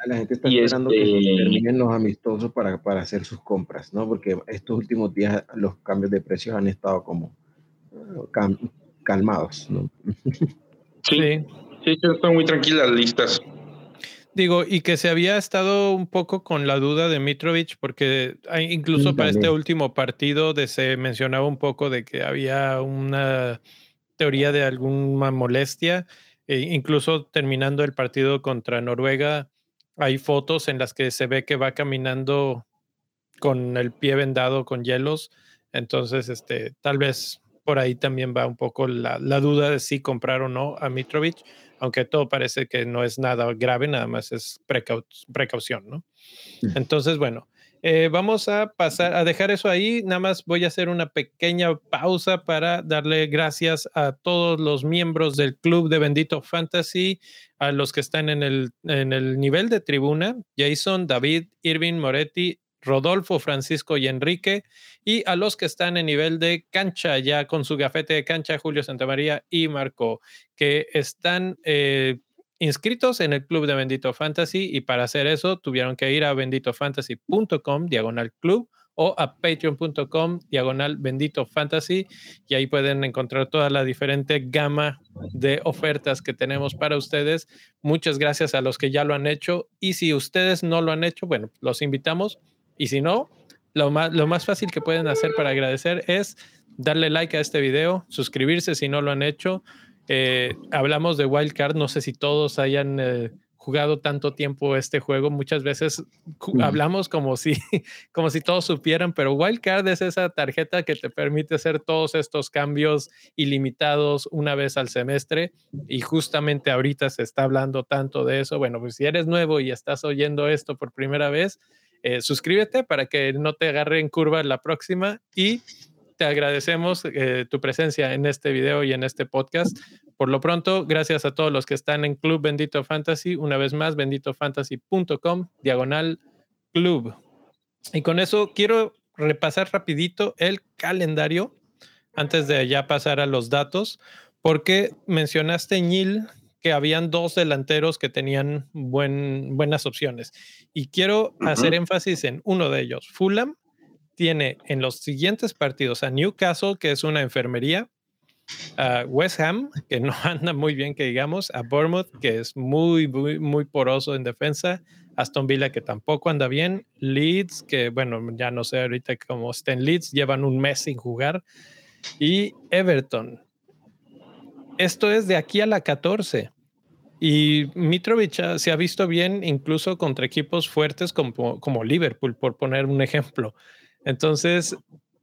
S2: La gente está esperando que este terminen los amistosos para, para hacer sus compras, ¿no? Porque estos últimos días los cambios de precios han estado como calmados, ¿no? *laughs*
S3: Sí, sí, están muy tranquilas las listas.
S1: Digo, y que se había estado un poco con la duda de Mitrovic, porque incluso para este último partido de, se mencionaba un poco de que había una teoría de alguna molestia. E incluso terminando el partido contra Noruega, hay fotos en las que se ve que va caminando con el pie vendado con hielos. Entonces, este, tal vez por ahí también va un poco la, duda de si comprar o no a Mitrovic, aunque todo parece que no es nada grave, nada más es precaución, ¿no? Entonces, bueno, eh, vamos a pasar a dejar eso ahí. Nada más voy a hacer una pequeña pausa para darle gracias a todos los miembros del club de Bendito Fantasy, a los que están en el, en el nivel de tribuna, Jason, David, Irving, Moretti, Rodolfo, Francisco y Enrique, y a los que están en nivel de cancha, ya con su gafete de cancha, Julio Santamaría y Marco, que están eh, inscritos en el club de Bendito Fantasy y para hacer eso tuvieron que ir a benditofantasy.com diagonal club o a patreon.com diagonal bendito fantasy y ahí pueden encontrar toda la diferente gama de ofertas que tenemos para ustedes. Muchas gracias a los que ya lo han hecho y si ustedes no lo han hecho, bueno, los invitamos y si no, lo más, lo más fácil que pueden hacer para agradecer es darle like a este video, suscribirse si no lo han hecho, eh, hablamos de Wildcard, no sé si todos hayan eh, jugado tanto tiempo este juego. Muchas veces hablamos como si, *laughs* como si todos supieran, pero Wildcard es esa tarjeta que te permite hacer todos estos cambios ilimitados una vez al semestre. Y justamente ahorita se está hablando tanto de eso. Bueno, pues si eres nuevo y estás oyendo esto por primera vez, eh, suscríbete para que no te agarre en curva la próxima y te agradecemos eh, tu presencia en este video y en este podcast. Por lo pronto, gracias a todos los que están en Club Bendito Fantasy. Una vez más, benditofantasy.com, diagonal club. Y con eso quiero repasar rapidito el calendario antes de ya pasar a los datos, porque mencionaste, Ñil, que habían dos delanteros que tenían buen, buenas opciones. Y quiero hacer énfasis en uno de ellos, Fulham, tiene en los siguientes partidos a Newcastle, que es una enfermería, a West Ham, que no *laughs* anda muy bien, que digamos, a Bournemouth, que es muy, muy, muy poroso en defensa, Aston Villa, que tampoco anda bien, Leeds, que bueno, ya no sé ahorita cómo está en Leeds, llevan un mes sin jugar, y Everton. Esto es de aquí a la 14. Y Mitrovic se ha visto bien incluso contra equipos fuertes como, como Liverpool, por poner un ejemplo. Entonces,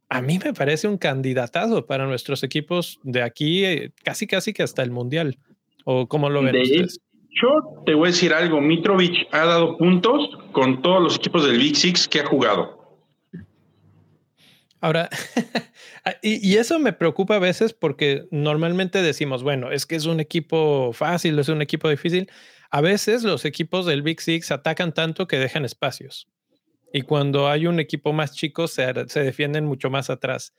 S1: a mí me parece un candidatazo para nuestros equipos de aquí, eh, casi casi que hasta el Mundial. ¿O cómo lo ven ustedes?
S3: Yo te voy a decir algo, Mitrovic ha dado puntos con todos los equipos del Big Six que ha jugado.
S1: Ahora, *laughs* ah, y, eso me preocupa a veces porque normalmente decimos, bueno, es que es un equipo fácil, es un equipo difícil. A veces los equipos del Big Six atacan tanto que dejan espacios. Y cuando hay un equipo más chico, se, se defienden mucho más atrás.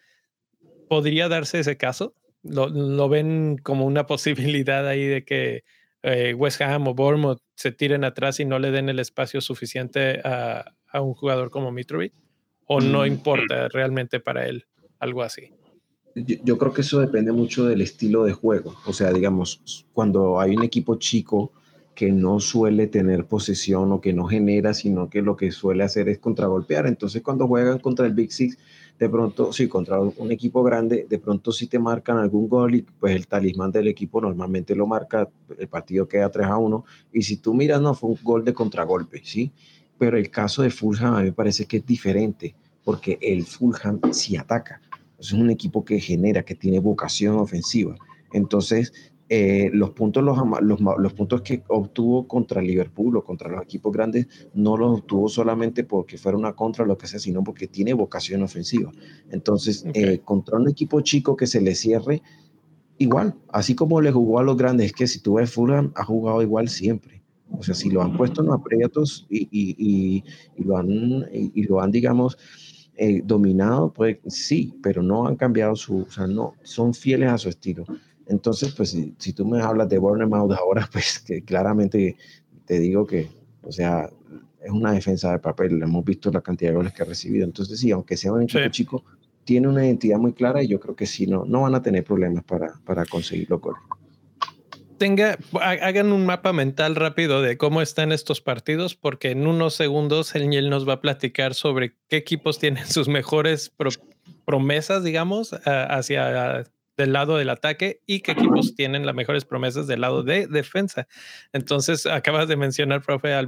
S1: ¿Podría darse ese caso? ¿Lo, ven como una *laughs* posibilidad ahí de que eh, West Ham o Bournemouth se tiren atrás y no le den el espacio suficiente a, a un jugador como Mitrovic? ¿O no mm. importa realmente para él algo así?
S2: Yo, yo, creo que eso depende mucho del estilo de juego. O sea, digamos, cuando hay un equipo chico que no suele tener posesión o que no genera, sino que lo que suele hacer es contragolpear. Entonces, cuando juegan contra el Big Six, de pronto, sí, contra un equipo grande, de pronto sí te marcan algún gol y pues el talismán del equipo normalmente lo marca, el partido queda 3 a 1. Y si tú miras, no, fue un gol de contragolpe, ¿sí? Pero el caso de Fulham a mí me parece que es diferente, porque el Fulham sí ataca. Es un equipo que genera, que tiene vocación ofensiva. Entonces, eh, los, puntos, los, los, puntos que obtuvo contra Liverpool o contra los equipos grandes no los obtuvo solamente porque fuera una contra o lo que sea, sino porque tiene vocación ofensiva. Entonces, eh, contra un equipo chico que se le cierre, igual, así como le jugó a los grandes, es que si tú ves Fulham, ha jugado igual siempre. O sea, si lo han puesto en los aprietos y, y, y, lo, han, y, lo han, digamos, eh, dominado, pues sí, pero no han cambiado su, o sea, no, son fieles a su estilo. Entonces, pues si, tú me hablas de Bournemouth ahora, *laughs* pues que claramente te digo que, o sea, es una defensa de papel. Hemos visto la cantidad de goles que ha recibido. Entonces, sí, aunque sea un equipo chico, tiene una identidad muy clara y yo creo que sí, no, no van a tener problemas para, para conseguir los goles.
S1: Tenga, hagan un mapa mental rápido de cómo están estos partidos, porque en unos segundos el Niel nos va a platicar sobre qué equipos tienen sus mejores promesas, digamos, hacia del lado del ataque y qué equipos tienen las mejores promesas del lado de defensa. Entonces, acabas de mencionar, profe, al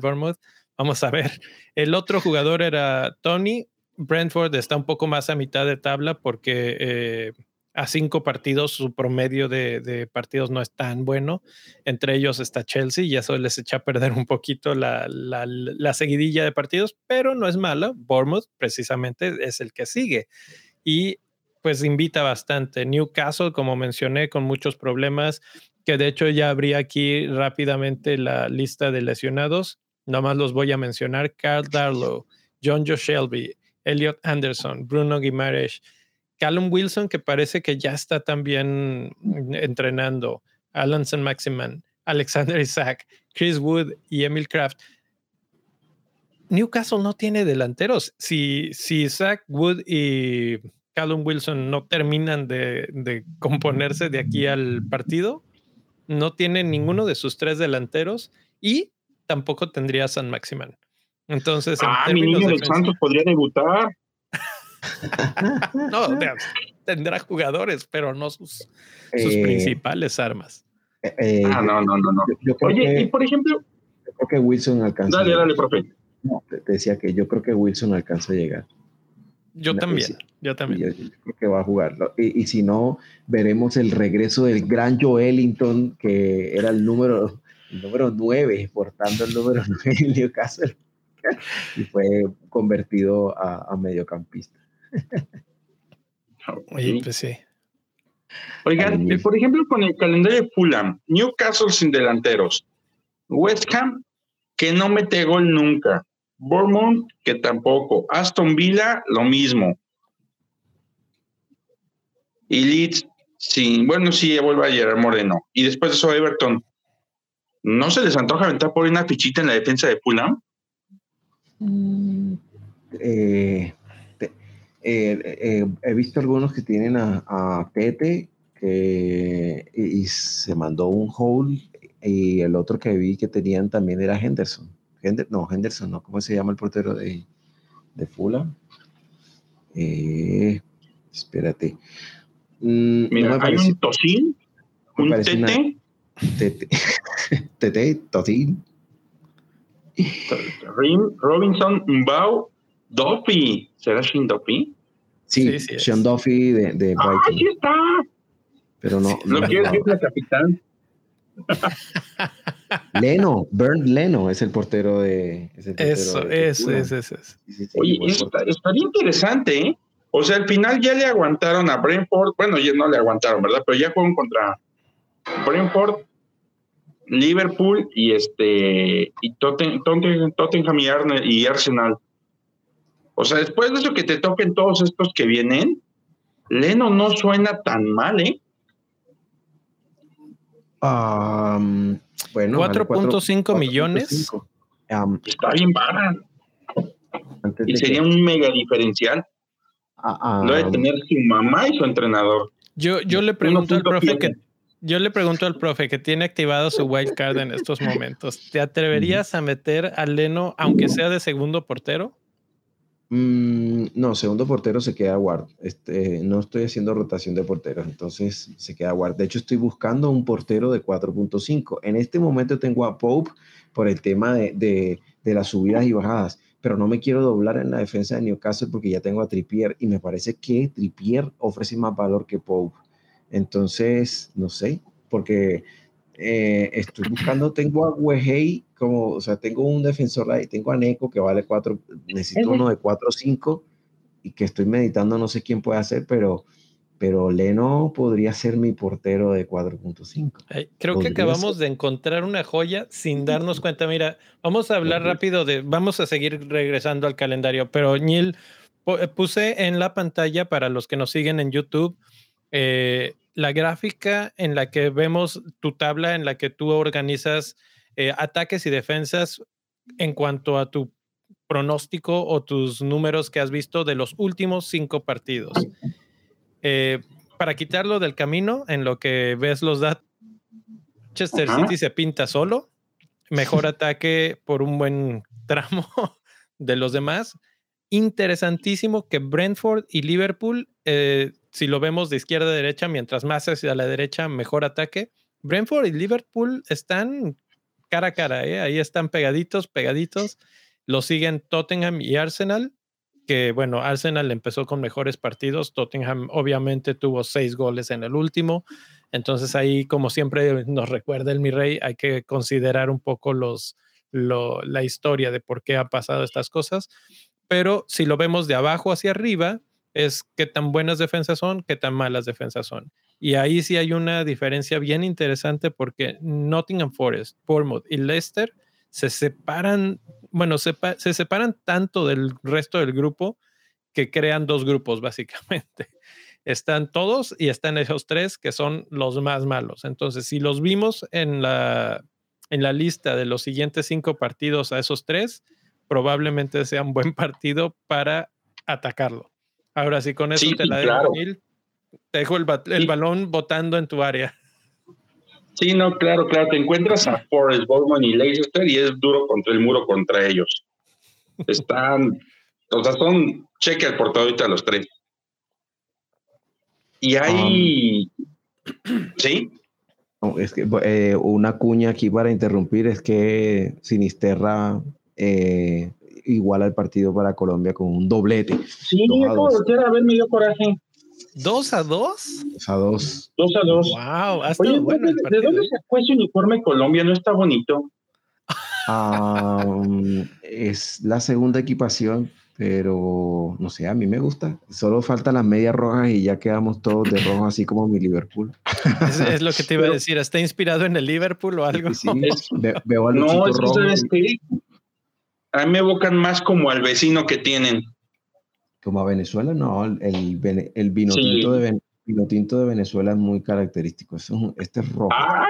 S1: Vamos a ver. El otro jugador era Tony. Brentford está un poco más a mitad de tabla porque eh, a cinco partidos su promedio de, partidos no es tan bueno. Entre ellos está Chelsea y eso les echa a perder un poquito la, la seguidilla de partidos, pero no es mala. Bournemouth precisamente es el que sigue. Y pues invita bastante. Newcastle, como mencioné, con muchos problemas, que de hecho ya habría aquí rápidamente la lista de lesionados. Nomás los voy a mencionar. Carl Darlow, John Joe Shelby, Elliot Anderson, Bruno Guimaraes, Callum Wilson, que parece que ya está también entrenando, Alan Maximan, Alexander Isaac, Chris Wood y Emil Kraft. Newcastle no tiene delanteros. Si, si Isaac Wood y Callum Wilson no terminan de, componerse de aquí al partido, no tiene ninguno de sus tres delanteros y tampoco tendría San Maximan. Entonces,
S3: ah, mi niño del Santos podría debutar.
S1: no, tendrá jugadores, pero no sus, sus eh, principales armas.
S3: Eh, eh, ah, no, no, no, no. Oye, y por ejemplo.
S2: Yo creo que Wilson alcanza.
S3: Dale, dale, profe.
S2: No, te decía que yo creo que Wilson alcanza a llegar.
S1: Yo también, yo también.
S2: creo que va a jugarlo. Y, si no, veremos el regreso del gran Joe Ellington, que era el número, el número 9, portando el número *laughs* 9 en Newcastle. y fue convertido a, mediocampista. *laughs*
S1: Oye, pues sí.
S3: Oigan, por ejemplo, con el calendario de Fulham, Newcastle sin delanteros, West Ham, que no mete gol nunca, Bournemouth, que tampoco. Aston Villa, lo mismo. Y Leeds, sí, bueno, sí, vuelve a Gerard Moreno. Y después de eso, Everton. ¿No se les antoja aventar por una fichita en la defensa de Fulham?
S2: Eh, eh, eh, he visto algunos que tienen a, Tete que, y, se mandó un hole y el otro que vi que tenían también era Henderson no, Henderson, no, ¿cómo se llama el portero de, de Fulham? Eh, espérate.
S3: Mm, Mira, hay un Tosin, un Tete.
S2: Tete, *laughs* Tete, Tosin.
S3: Robinson, Mbao, Duffy. ¿Será Shin Duffy?
S2: Sí, sí, Sean Duffy de, de
S3: ah, Viking. está!
S2: Pero no.
S3: ¿No, no quieres decir la capitán?
S2: Leno, Bernd Leno es el portero de.
S1: eso, eso, eso, eso,
S3: Oye, estaría interesante, ¿eh? O sea, al final ya le aguantaron a Brentford. Bueno, ya no le aguantaron, ¿verdad? Pero ya jugaron contra Brentford, Liverpool y este y Tottenham y Arsenal. O sea, después de eso que te toquen todos estos que vienen, Leno no suena tan mal, ¿eh?
S2: Bueno,
S1: 4.5 millones.
S3: Está bien baja. Y sería un mega diferencial. Uh, Lo de tener su mamá y su entrenador.
S1: Yo, yo le pregunto al profe que yo le pregunto al profe que tiene activado su wild card en estos momentos. ¿Te atreverías a meter a Leno, aunque sea de segundo portero?
S2: Mm, no, segundo portero se queda Ward. Este, no estoy haciendo rotación de porteros, entonces se queda Ward. De hecho, estoy buscando un portero de 4.5. En este momento tengo a Pope por el tema de, las subidas y bajadas, pero no me quiero doblar en la defensa de Newcastle porque ya tengo a Trippier y me parece que Trippier ofrece más valor que Pope. Entonces, no sé, porque eh, estoy buscando, tengo a Wehey como, o sea, tengo un defensor ahí, tengo a Neko que vale 4, necesito uno de 4 o 5 y que estoy meditando, no sé quién puede hacer, pero, pero Leno podría ser mi portero de 4.5.
S1: Creo que acabamos de encontrar una joya sin darnos cuenta. Mira, vamos a hablar rápido de, vamos a seguir regresando al calendario, pero Neil, eh, puse en la pantalla para los que nos siguen en YouTube eh, la gráfica en la que vemos tu tabla en la que tú organizas eh, ataques y defensas en cuanto a tu pronóstico o tus números que has visto de los últimos cinco partidos. Eh, para quitarlo del camino, en lo que ves los datos, Manchester City se pinta solo, mejor ataque por un buen *laughs* tramo de los demás. Interesantísimo que Brentford y Liverpool eh, si lo vemos de izquierda a derecha, mientras más hacia la derecha, mejor ataque. Brentford y Liverpool están cara a cara, ¿eh? ahí están pegaditos, pegaditos. Lo siguen Tottenham y Arsenal, que bueno, Arsenal empezó con mejores partidos, Tottenham obviamente tuvo seis goles en el último, entonces ahí como siempre nos recuerda el mi rey, hay que considerar un poco los, la historia de por qué ha pasado estas cosas, pero si lo vemos de abajo hacia arriba, es qué tan buenas defensas son, qué tan malas defensas son. Y ahí sí hay una diferencia bien interesante porque Nottingham Forest, Bournemouth y Leicester se separan, bueno, se, se separan tanto del resto del grupo que crean dos grupos básicamente. *laughs* Están todos y están esos tres que son los más malos. Entonces, si los vimos en la, en la lista de los siguientes cinco partidos a esos tres, probablemente sea un buen *laughs* partido para atacarlo. Ahora sí, con eso te la dejo, Te dejo el, el balón botando en tu área.
S3: Sí, no, claro, claro. Te encuentras a Forrest, Bowman y Leicester y es duro contra el muro contra ellos. Están, o sea, son checker por todo ahorita los tres. Y hay. Um, ¿Sí?
S2: es que eh, una cuña aquí para interrumpir es que Sinisterra eh, iguala el partido para Colombia con un doblete.
S3: Sí, acabo de a ver, me dio coraje.
S1: ¿Dos a dos?
S2: Dos a dos.
S3: Dos a dos.
S1: Wow, Oye, bueno
S3: ¿de, dónde ¿eh? sacó ese uniforme Colombia? ¿No está bonito?
S2: es la segunda equipación, pero no sé, a mí me gusta. Solo faltan las medias rojas y ya quedamos todos de rojo, así como mi Liverpool.
S1: Es, lo que te iba a decir. ¿Está inspirado en el Liverpool o algo?
S3: Sí, veo al no, es rojo. A mí me evocan más como al vecino que tienen.
S2: Como a Venezuela, no, el, el, vino, tinto de, vino, tinto de, Venezuela es muy característico. este es rojo.
S3: Ah,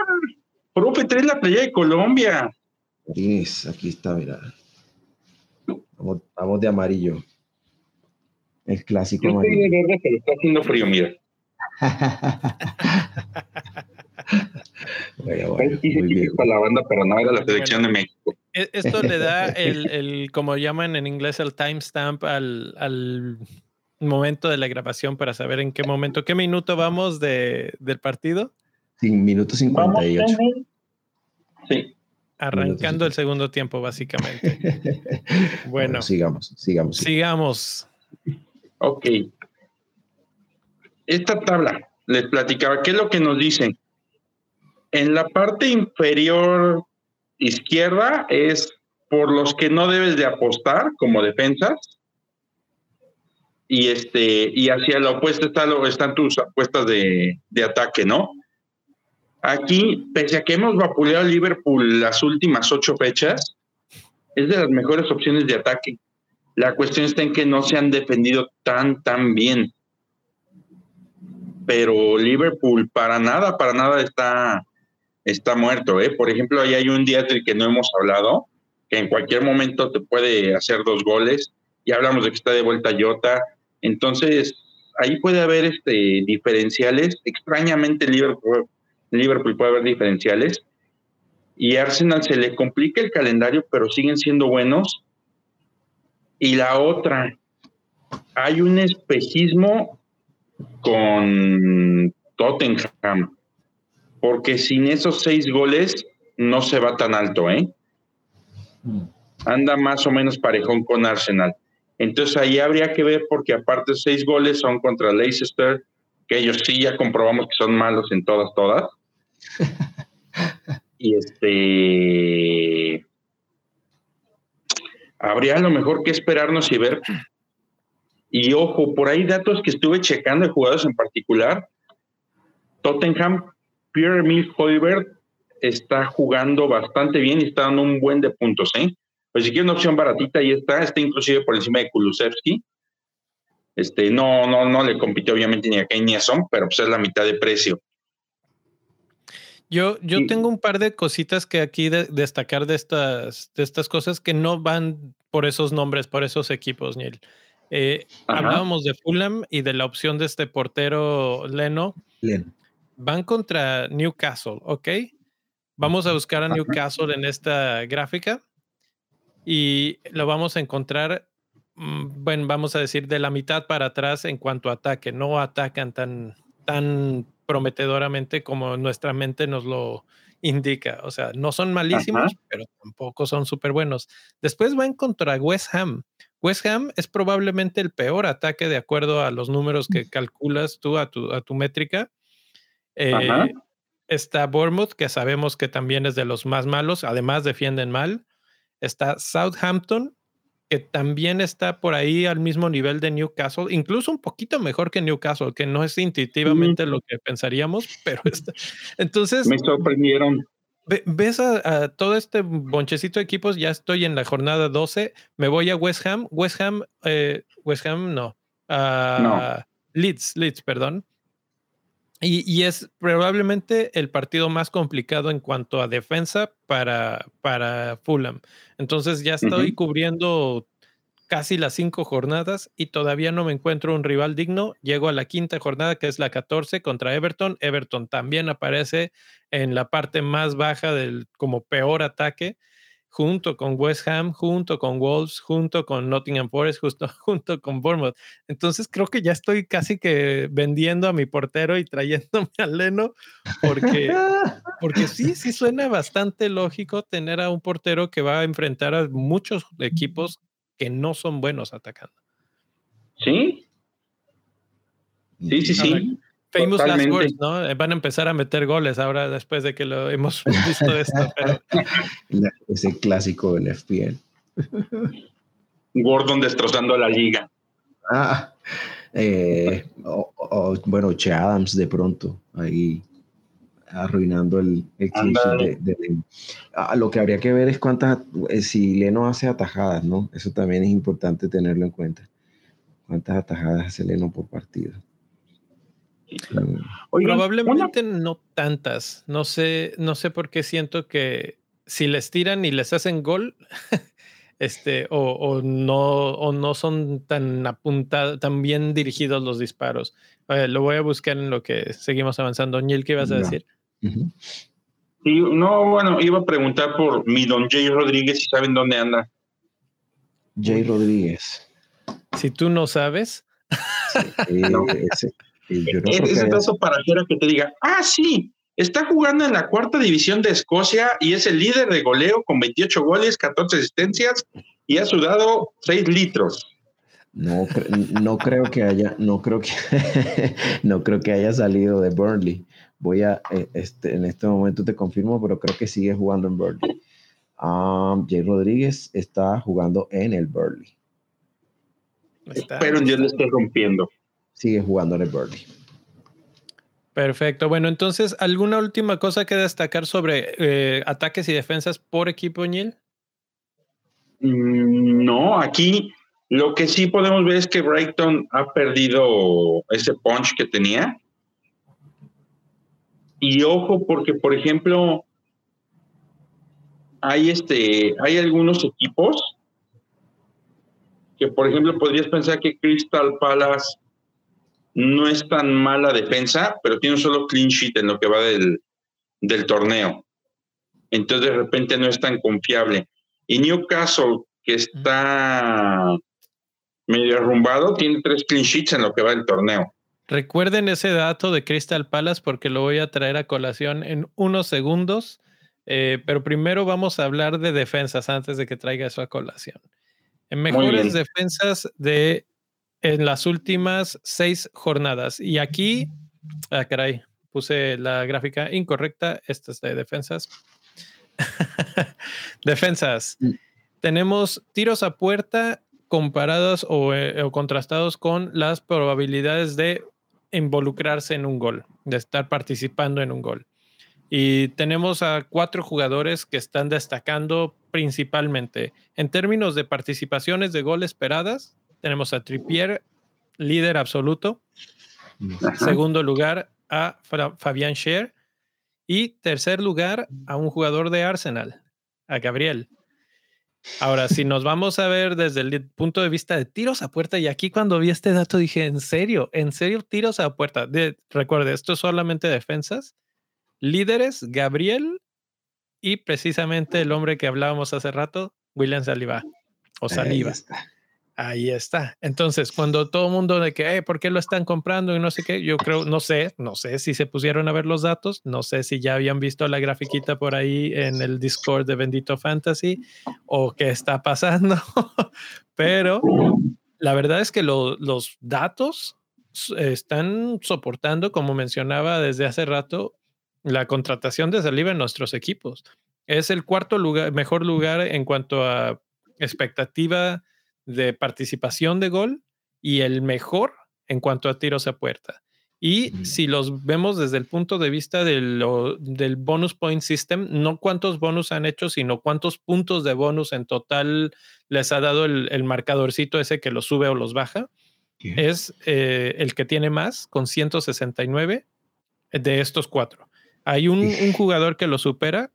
S3: profe, traes la playa de Colombia.
S2: aquí está, mira. Vamos, de amarillo. El clásico
S3: Yo
S2: amarillo.
S3: Estoy de verde, pero está haciendo frío, mira. *laughs* bueno, bueno, muy bien. Para la banda, pero no era la selección de México.
S1: E, esto le da el, el, como llaman en inglés, el timestamp al, al momento de la grabación para saber en qué momento, qué minuto vamos de, del partido.
S2: Sí, minuto 58.
S3: Sí.
S1: Arrancando el segundo tiempo, básicamente. *laughs* Bueno,
S2: sigamos, sigamos.
S1: Sigamos.
S3: Ok. Esta tabla, les platicaba, ¿qué es lo que nos dicen? En la parte inferior izquierda es por los que no debes de apostar como defensas. Y este, y hacia la opuesta está están tus apuestas de, de ataque, ¿no? Aquí, pese a que hemos vapuleado a Liverpool las últimas ocho fechas, es de las mejores opciones de ataque. La cuestión está en que no se han defendido tan, tan bien. Pero Liverpool para nada, para nada está, está muerto. ¿eh? Por ejemplo, ahí hay un del que no hemos hablado, que en cualquier momento te puede hacer dos goles. Ya hablamos de que está de vuelta Jota. Entonces, ahí puede haber este, diferenciales. Extrañamente, Liverpool, Liverpool puede haber diferenciales. Y Arsenal se le complica el calendario, pero siguen siendo buenos. Y la otra, hay un espejismo con Tottenham porque sin esos seis goles no se va tan alto, ¿eh? Anda más o menos parejón con Arsenal. Entonces ahí habría que ver porque aparte seis goles son contra Leicester, que ellos sí ya comprobamos que son malos en todas, todas. *laughs* y este habría a lo mejor que esperarnos y ver. Y ojo, por ahí datos que estuve checando de jugadores en particular. Tottenham Pierre-Emile Hoiberg está jugando bastante bien y está dando un buen de puntos, ¿eh? Pues si quiere una opción baratita, ahí está, está inclusive por encima de Kulusevski. Este, no, no, no le compite obviamente ni a Kane ni a Son, pero pues es la mitad de precio.
S1: Yo, yo tengo un par de cositas que aquí destacar de estas, de estas cosas que no van por esos nombres, por esos equipos, Neil. Eh, hablábamos de Fulham y de la opción de este portero Leno.
S2: Leno
S1: van contra Newcastle, ¿ok? Vamos a buscar a Newcastle en esta gráfica y lo vamos a encontrar mm, bueno, vamos a decir, de la mitad para atrás en cuanto a ataque. No atacan tan, tan prometedoramente como nuestra mente nos lo indica. O sea, no son malísimos, pero tampoco son súper buenos. Después van contra West Ham. West Ham es probablemente el peor ataque de acuerdo a los números que calculas tú a tu, a tu métrica. Eh, está Bournemouth, que sabemos que también es de los más malos, además defienden mal. Está Southampton, que también está por ahí al mismo nivel de Newcastle, incluso un poquito mejor que Newcastle, que no es intuitivamente lo que pensaríamos, *laughs* pero está. Entonces.
S3: Me sorprendieron.
S1: Ves a, todo este bonchecito de equipos, ya estoy en la jornada 12, me voy a West Ham, West Ham, eh, West Ham no, no. Leeds, Leeds, perdón. Y, es probablemente el partido más complicado en cuanto a defensa para, para Fulham. Entonces ya estoy cubriendo casi las cinco jornadas y todavía no me encuentro un rival digno. Llego a la quinta jornada, que es la 14 contra Everton. Everton también aparece en la parte más baja del como peor ataque junto con West Ham, junto con Wolves, junto con Nottingham Forest, justo *laughs* junto con Bournemouth. Entonces creo que ya estoy casi que vendiendo a mi portero y trayéndome *laughs* a Leno, porque, *laughs* porque sí, sí suena bastante lógico tener a un portero que va a enfrentar a muchos equipos que no son buenos atacando.
S3: Sí. Sí, sí, sí.
S1: Famous last words, ¿no? Eh, van a empezar a meter goles ahora después de que lo hemos *laughs* visto esto.
S2: Ese clásico del FPL.
S3: Gordon destrozando la liga.
S2: Ah, eh, bueno, Che Adams de pronto ahí arruinando el, el de, ah, lo que habría que ver es cuántas, eh, si Leno hace atajadas, ¿no? Eso también es importante tenerlo en cuenta. ¿Cuántas atajadas hace Leno por partido?
S1: Probablemente no tantas. No sé, no sé por qué siento que si les tiran y les hacen gol, *laughs* este, o, no, o no son tan apuntados, tan bien dirigidos los disparos. lo voy a buscar en lo que seguimos avanzando. Niel, ¿qué ibas a decir?
S3: no, bueno, iba a preguntar por mi don Jay Rodríguez si saben dónde anda.
S2: Jay Rodríguez.
S1: Si tú no sabes. *laughs*
S3: es ese caso para que te diga, ah, sí, está jugando en la cuarta división de Escocia y es el líder de goleo con 28 goles, 14 asistencias y ha sudado 6 litros.
S2: No, no creo que haya, no creo que, *laughs* no creo que haya salido de Burnley. Voy a, eh, este, en este momento te confirmo, pero creo que sigue jugando en Burnley. Um, Jay Rodríguez está jugando en el Burnley.
S3: Pero yo le estoy rompiendo
S2: sigue jugando en el Burnley.
S1: Perfecto. Bueno, entonces, ¿alguna última cosa que destacar sobre eh, ataques y defensas por equipo, Neil?
S3: Mm, no, aquí lo que sí podemos ver es que Brighton ha perdido ese punch que tenía. Y ojo, porque por ejemplo, hay este, hay algunos equipos que, por ejemplo, podrías pensar que Crystal Palace no es tan mala defensa, pero tiene un solo clean sheet en lo que va del, del torneo. Entonces de repente no es tan confiable. Y Newcastle, que está medio arrumbado, tiene tres clean sheets en lo que va del torneo.
S1: Recuerden ese dato de Crystal Palace porque lo voy a traer a colación en unos segundos. Eh, pero primero vamos a hablar de defensas antes de que traiga eso a colación. En mejores defensas de en las últimas seis jornadas. Y aquí, ah, caray, puse la gráfica incorrecta. Esta es de defensas. *laughs* defensas. Mm. Tenemos tiros a puerta comparados eh, o, contrastados con las probabilidades de involucrarse en un gol, de estar participando en un gol. Y tenemos a cuatro jugadores que están destacando principalmente. En términos de participaciones de gol esperadas, tenemos a Trippier, líder absoluto. Segundo lugar, a Fabián Scher. Y tercer lugar, a un jugador de Arsenal, a Gabriel. Ahora, si nos vamos a ver desde el punto de vista de tiros a puerta, y aquí cuando vi este dato dije, ¿en serio? ¿En serio tiros a puerta? De, recuerde, esto es solamente defensas. Líderes, Gabriel y precisamente el hombre que hablábamos hace rato, William Saliba o Saliba. Ahí está. Entonces, cuando todo el mundo de que, ¿por qué lo están comprando? Y no sé qué, yo creo, no sé, no sé si se pusieron a ver los datos, no sé si ya habían visto la grafiquita por ahí en el Discord de Bendito Fantasy o qué está pasando, *laughs* pero la verdad es que los datos están soportando, como mencionaba desde hace rato, la contratación de saliva en nuestros equipos. Es el cuarto lugar, mejor lugar en cuanto a expectativa de participación de gol y el mejor en cuanto a tiros a puerta. Y si los vemos desde el punto de vista del, del, bonus point system, no cuántos bonus han hecho, sino cuántos puntos de bonus en total les ha dado el, marcadorcito ese que los sube o los baja, es eh, el que tiene más, con 169 de estos cuatro. Hay un, un jugador que lo supera,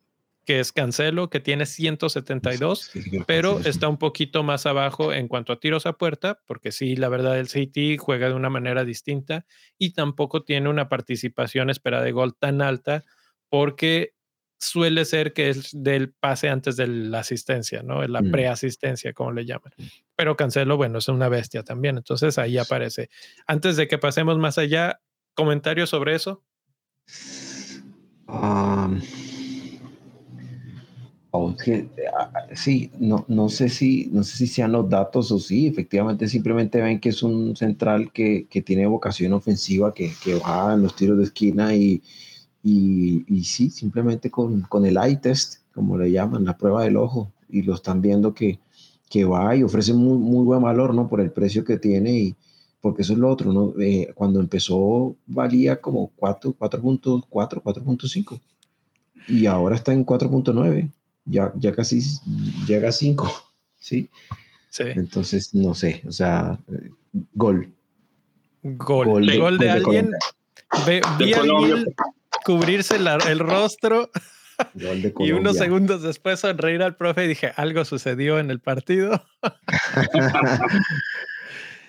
S1: que es Cancelo, que tiene 172, pero está un poquito más abajo en cuanto a tiros a puerta, porque sí, la verdad, el City juega de una manera distinta y tampoco tiene una participación esperada de gol tan alta, porque suele ser que es del pase antes de la asistencia, ¿no? La mm. preasistencia, como le llaman. Mm. Pero Cancelo, bueno, es una bestia también, entonces ahí aparece. Antes de que pasemos más allá, ¿comentarios sobre eso?
S2: Um, sí, no, no, sé si, no sé si sean los datos o sí, efectivamente simplemente ven que es un central que, que tiene vocación ofensiva, que, que, va en los tiros de esquina y, y, y sí, simplemente con, con el eye test, como le llaman, la prueba del ojo, y lo están viendo que, que va y ofrece muy, muy buen valor, ¿no? Por el precio que tiene y porque eso es lo otro, ¿no? Eh, cuando empezó valía como 4.4, 4.5 y ahora está en 4.9 ya, ya casi llega a 5, *laughs* ¿sí? ¿sí? Entonces, no sé, o sea, gol.
S1: Gol, gol, de, alguien. Ve, vi a cubrirse el rostro *laughs* y unos segundos después sonreír al profe y dije, algo sucedió en el partido. *laughs*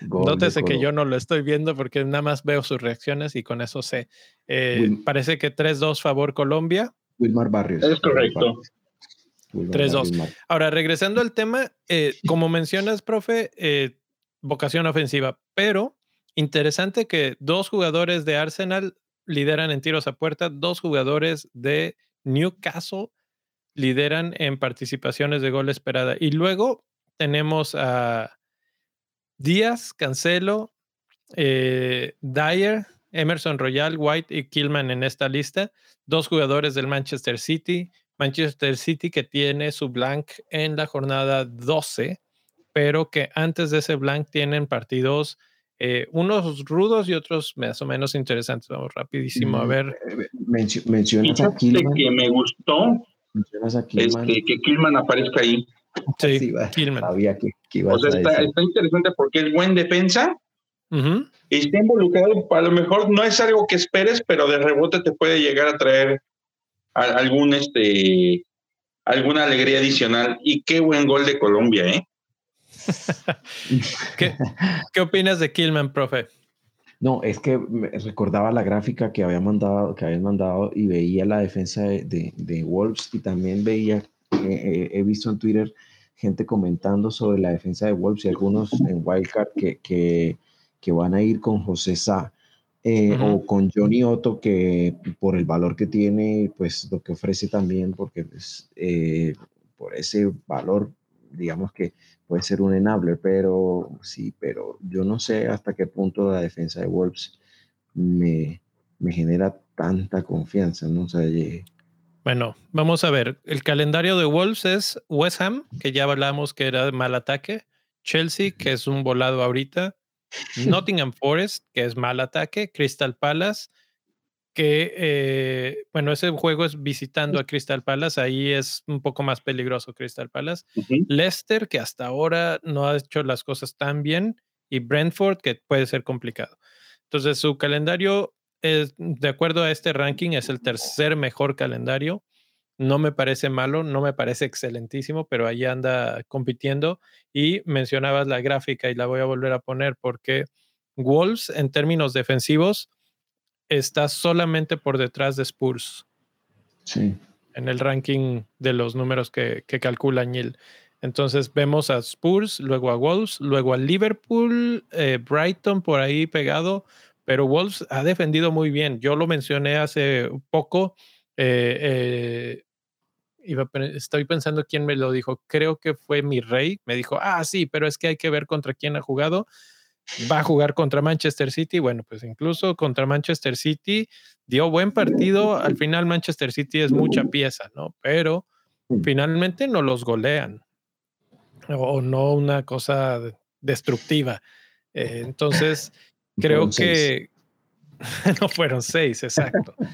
S1: Nótese que yo no lo estoy viendo porque nada más veo sus reacciones y con eso sé. Eh, parece que 3-2 favor Colombia.
S2: Wilmar Barrios.
S3: Es correcto.
S1: 3-2. Ahora, regresando al tema, eh, como mencionas, profe, eh, vocación ofensiva, pero interesante que dos jugadores de Arsenal lideran en tiros a puerta, dos jugadores de Newcastle lideran en participaciones de gol esperada. Y luego tenemos a Díaz, Cancelo, eh, Dyer, Emerson Royal, White y Killman en esta lista, dos jugadores del Manchester City, Manchester City que tiene su blank en la jornada 12, pero que antes de ese blank tienen partidos, eh, unos rudos y otros más o menos interesantes. Vamos rapidísimo a mm, ver.
S2: Eh, mencionas a Killman.
S3: que me gustó mencionas a Killman. Este, que Killman aparezca ahí.
S1: Sí, Killman.
S2: Sabía que, iba
S3: o sea, está, está, interesante porque es buen defensa. Está involucrado, a lo mejor no es algo que esperes, pero de rebote te puede llegar a traer algún este alguna alegría adicional y qué buen gol de Colombia, ¿eh? *laughs*
S1: ¿Qué, opinas de Killman, profe?
S2: No, es que recordaba la gráfica que había mandado, que habían mandado y veía la defensa de, de, Wolves y también veía, eh, eh, he visto en Twitter gente comentando sobre la defensa de Wolves y algunos en Wildcard que, que, que van a ir con José Sá. Eh, o con Johnny Otto, que por el valor que tiene, pues lo que ofrece también, porque pues, eh, por ese valor, digamos que puede ser un enabler, pero sí, pero yo no sé hasta qué punto la defensa de Wolves me, me genera tanta confianza, ¿no? O sea,
S1: bueno, vamos a ver. El calendario de Wolves es West Ham, que ya hablamos que era mal ataque, Chelsea, que es un volado ahorita, *laughs* Nottingham Forest, que es mal ataque, Crystal Palace, que, eh, bueno, ese juego es visitando a Crystal Palace, ahí es un poco más peligroso Crystal Palace. Leicester, que hasta ahora no ha hecho las cosas tan bien, y Brentford, que puede ser complicado. Entonces, su calendario, es, de acuerdo a este ranking, es el tercer mejor calendario no me parece malo, no me parece excelentísimo, pero ahí anda compitiendo. Y mencionabas la gráfica y la voy a volver a poner porque Wolves en términos defensivos está solamente por detrás de Spurs.
S2: Sí.
S1: En el ranking de los números que, que calcula Ñil. Entonces vemos a Spurs, luego a Wolves, luego a Liverpool, eh, Brighton por ahí pegado, pero Wolves ha defendido muy bien. Yo lo mencioné hace poco. Eh, estoy pensando quién me lo dijo. Creo que fue mi rey. Me dijo, ah, sí, pero es que hay que ver contra quién ha jugado. Va a jugar contra Manchester City. Bueno, pues incluso contra Manchester City dio buen partido. Al final Manchester City es mucha pieza, ¿no? Pero finalmente no los golean. O no una cosa destructiva. Eh, entonces, creo que, *laughs* no fueron seis, exacto. *laughs*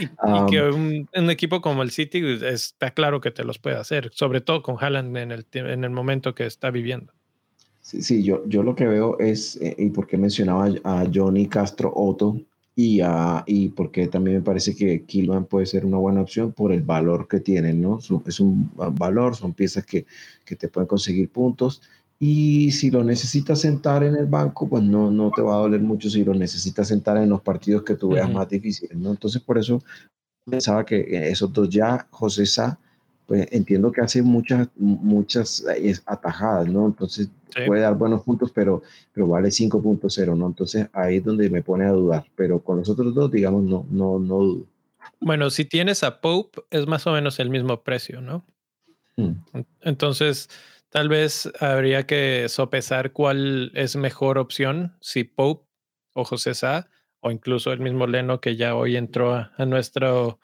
S1: Y, que um, un, equipo como el City pues, está claro que te los puede hacer, sobre todo con Haaland en el, en el momento que está viviendo.
S2: Sí, sí yo, yo lo que veo es, eh, y porque mencionaba a Johnny Castro Otto, y, a, y porque también me parece que Kilman puede ser una buena opción por el valor que tienen, ¿no? Es un valor, son piezas que, que te pueden conseguir puntos y si lo necesitas sentar en el banco, pues no, no te va a doler mucho si lo necesitas sentar en los partidos que tú veas más difíciles, ¿no? Entonces, por eso pensaba que esos dos ya, José Sá, pues entiendo que hace muchas, muchas atajadas, ¿no? Entonces puede dar buenos puntos, pero, pero vale 5.0, ¿no? Entonces ahí es donde me pone a dudar, pero con los otros dos, digamos, no, no, no dudo.
S1: Bueno, si tienes a Pope, es más o menos el mismo precio, ¿no? Mm. Entonces, Tal vez habría que sopesar cuál es mejor opción, si Pope o José Sá, o incluso el mismo Leno que ya hoy entró a, nuestro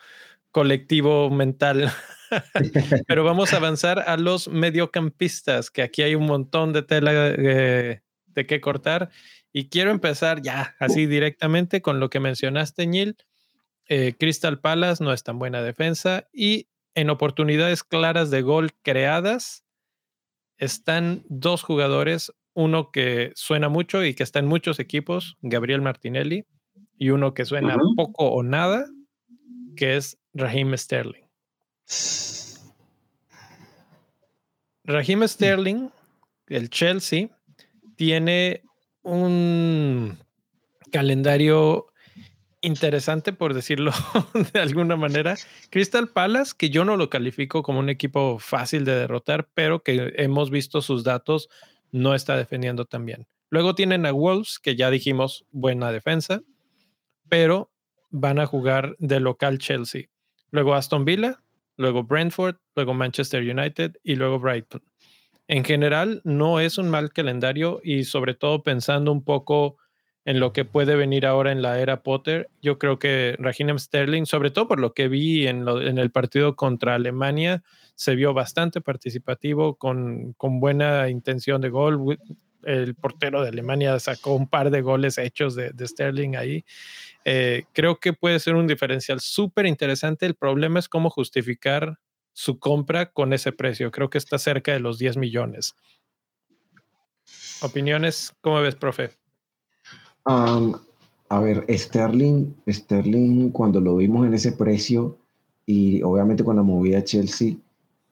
S1: colectivo mental. *laughs* Pero vamos a avanzar a los mediocampistas, que aquí hay un montón de tela de, de qué cortar. Y quiero empezar ya, así directamente, con lo que mencionaste, Neil. Eh, Crystal Palace no es tan buena defensa y en oportunidades claras de gol creadas, están dos jugadores, uno que suena mucho y que está en muchos equipos, Gabriel Martinelli, y uno que suena poco o nada, que es Raheem Sterling. Raheem Sterling, el Chelsea, tiene un calendario interesante, por decirlo *laughs* de alguna manera. Crystal Palace, que yo no lo califico como un equipo fácil de derrotar, pero que hemos visto sus datos, no está defendiendo tan bien. Luego tienen a Wolves, que ya dijimos buena defensa, pero van a jugar de local Chelsea. Luego Aston Villa, luego Brentford, luego Manchester United y luego Brighton. En general, no es un mal calendario y sobre todo pensando un poco en lo que puede venir ahora en la era Potter. Yo creo que Raheem Sterling, sobre todo por lo que vi en, el partido contra Alemania, se vio bastante participativo, con, buena intención de gol. El portero de Alemania sacó un par de goles hechos de, Sterling ahí. Eh, creo que puede ser un diferencial súper interesante. El problema es cómo justificar su compra con ese precio. Creo que está cerca de los 10 millones. ¿Opiniones? ¿Cómo ves, profe?
S2: A ver, Sterling, Sterling, cuando lo vimos en ese precio y obviamente cuando movía a Chelsea,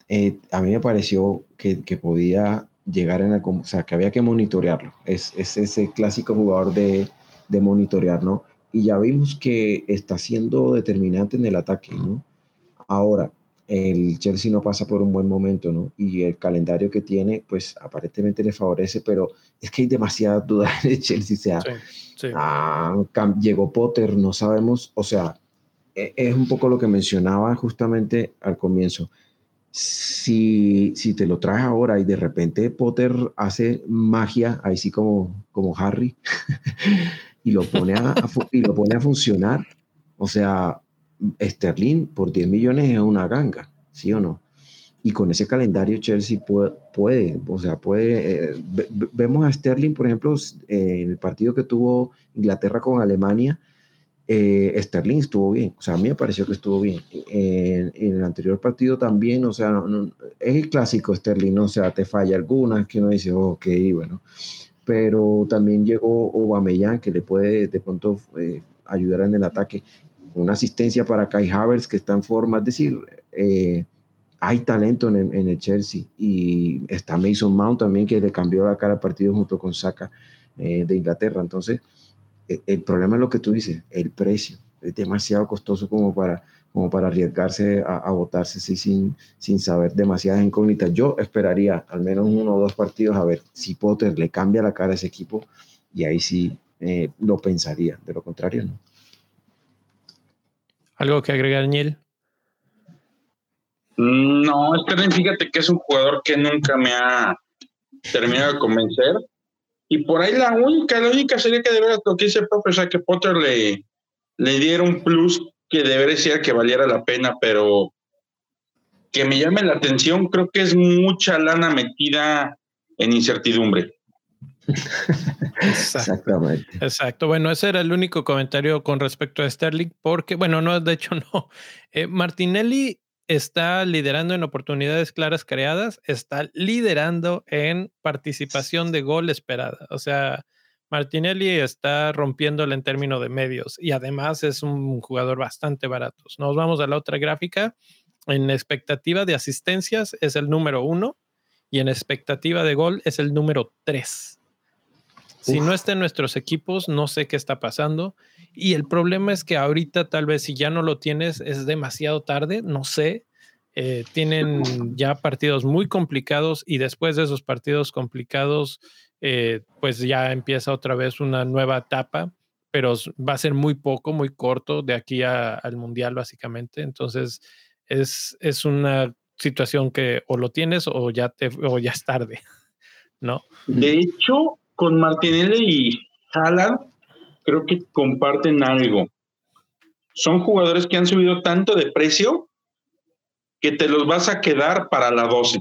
S2: eh, a mí me pareció que, que, podía llegar en el, o sea, que había que monitorearlo. Es, es ese clásico jugador de, de, monitorear, ¿no? Y ya vimos que está siendo determinante en el ataque, ¿no? Ahora, el Chelsea no pasa por un buen momento, ¿no? Y el calendario que tiene, pues aparentemente le favorece, pero es que hay demasiadas dudas en el Chelsea, o sea, Ah, llegó Potter, no sabemos, o sea, e, es un poco lo que mencionaba justamente al comienzo. Si, si te lo traes ahora y de repente Potter hace magia, ahí sí como, como Harry, *laughs* y, lo pone a, y lo pone a funcionar, o sea, Sterling por 10 millones es una ganga, ¿sí o no? y con ese calendario Chelsea puede, o sea, puede, eh, vemos a Sterling, por ejemplo, en el partido que tuvo Inglaterra con Alemania, eh, Sterling estuvo bien, o sea, a mí me pareció que estuvo bien. En, el anterior partido también, o sea, es el clásico Sterling, ¿no? o sea, te falla alguna, que uno dice, ok, bueno, pero también llegó Aubameyang, que le puede de pronto eh, ayudar en el ataque, una asistencia para Kai Havertz, que está en forma, es decir, eh, hay talento en el, Chelsea y está Mason Mount también que le cambió la cara al partido junto con Saka eh, de Inglaterra. Entonces, e, el, problema es lo que tú dices, el precio. demasiado costoso como para, como para arriesgarse a, votarse sin, sin saber demasiadas incógnitas. Yo esperaría al menos uno o dos partidos a ver si Potter le cambia la cara a ese equipo y ahí sí eh, lo pensaría. De lo contrario, no.
S1: ¿Algo que agregar, Neil?
S3: No, Sterling, fíjate que es un jugador que nunca me ha terminado de convencer. Y por ahí la única, la única sería que debería lo que dice el sea, que Potter le, le diera un plus que debería ser que valiera la pena, pero que me llame la atención, creo que es mucha lana metida en incertidumbre. *laughs*
S1: Exactamente. Exacto. Bueno, ese era el único comentario con respecto a Sterling, porque, bueno, no, de hecho *laughs* no. Eh, Martinelli está liderando en oportunidades claras creadas, está liderando en participación de gol esperada. O sea, Martinelli está rompiéndole en términos de medios y además es un jugador bastante barato. Nos vamos a la otra gráfica. En expectativa de asistencias es el número uno y en expectativa de gol es el número tres. Si no está en nuestros equipos, no sé qué está pasando. Y el problema es que ahorita tal vez si ya no lo tienes es demasiado tarde, no sé. Eh, tienen *laughs* ya partidos muy complicados y después de esos partidos complicados, eh, pues ya empieza otra vez una nueva etapa, pero va a ser muy poco, muy corto de aquí al Mundial básicamente. Entonces es, es una situación que o lo tienes o ya, te, o ya es tarde, *laughs* ¿no?
S3: De hecho, con Martinelli y Haaland creo que comparten algo. Son jugadores que han subido tanto de precio que te los vas a quedar para la 12.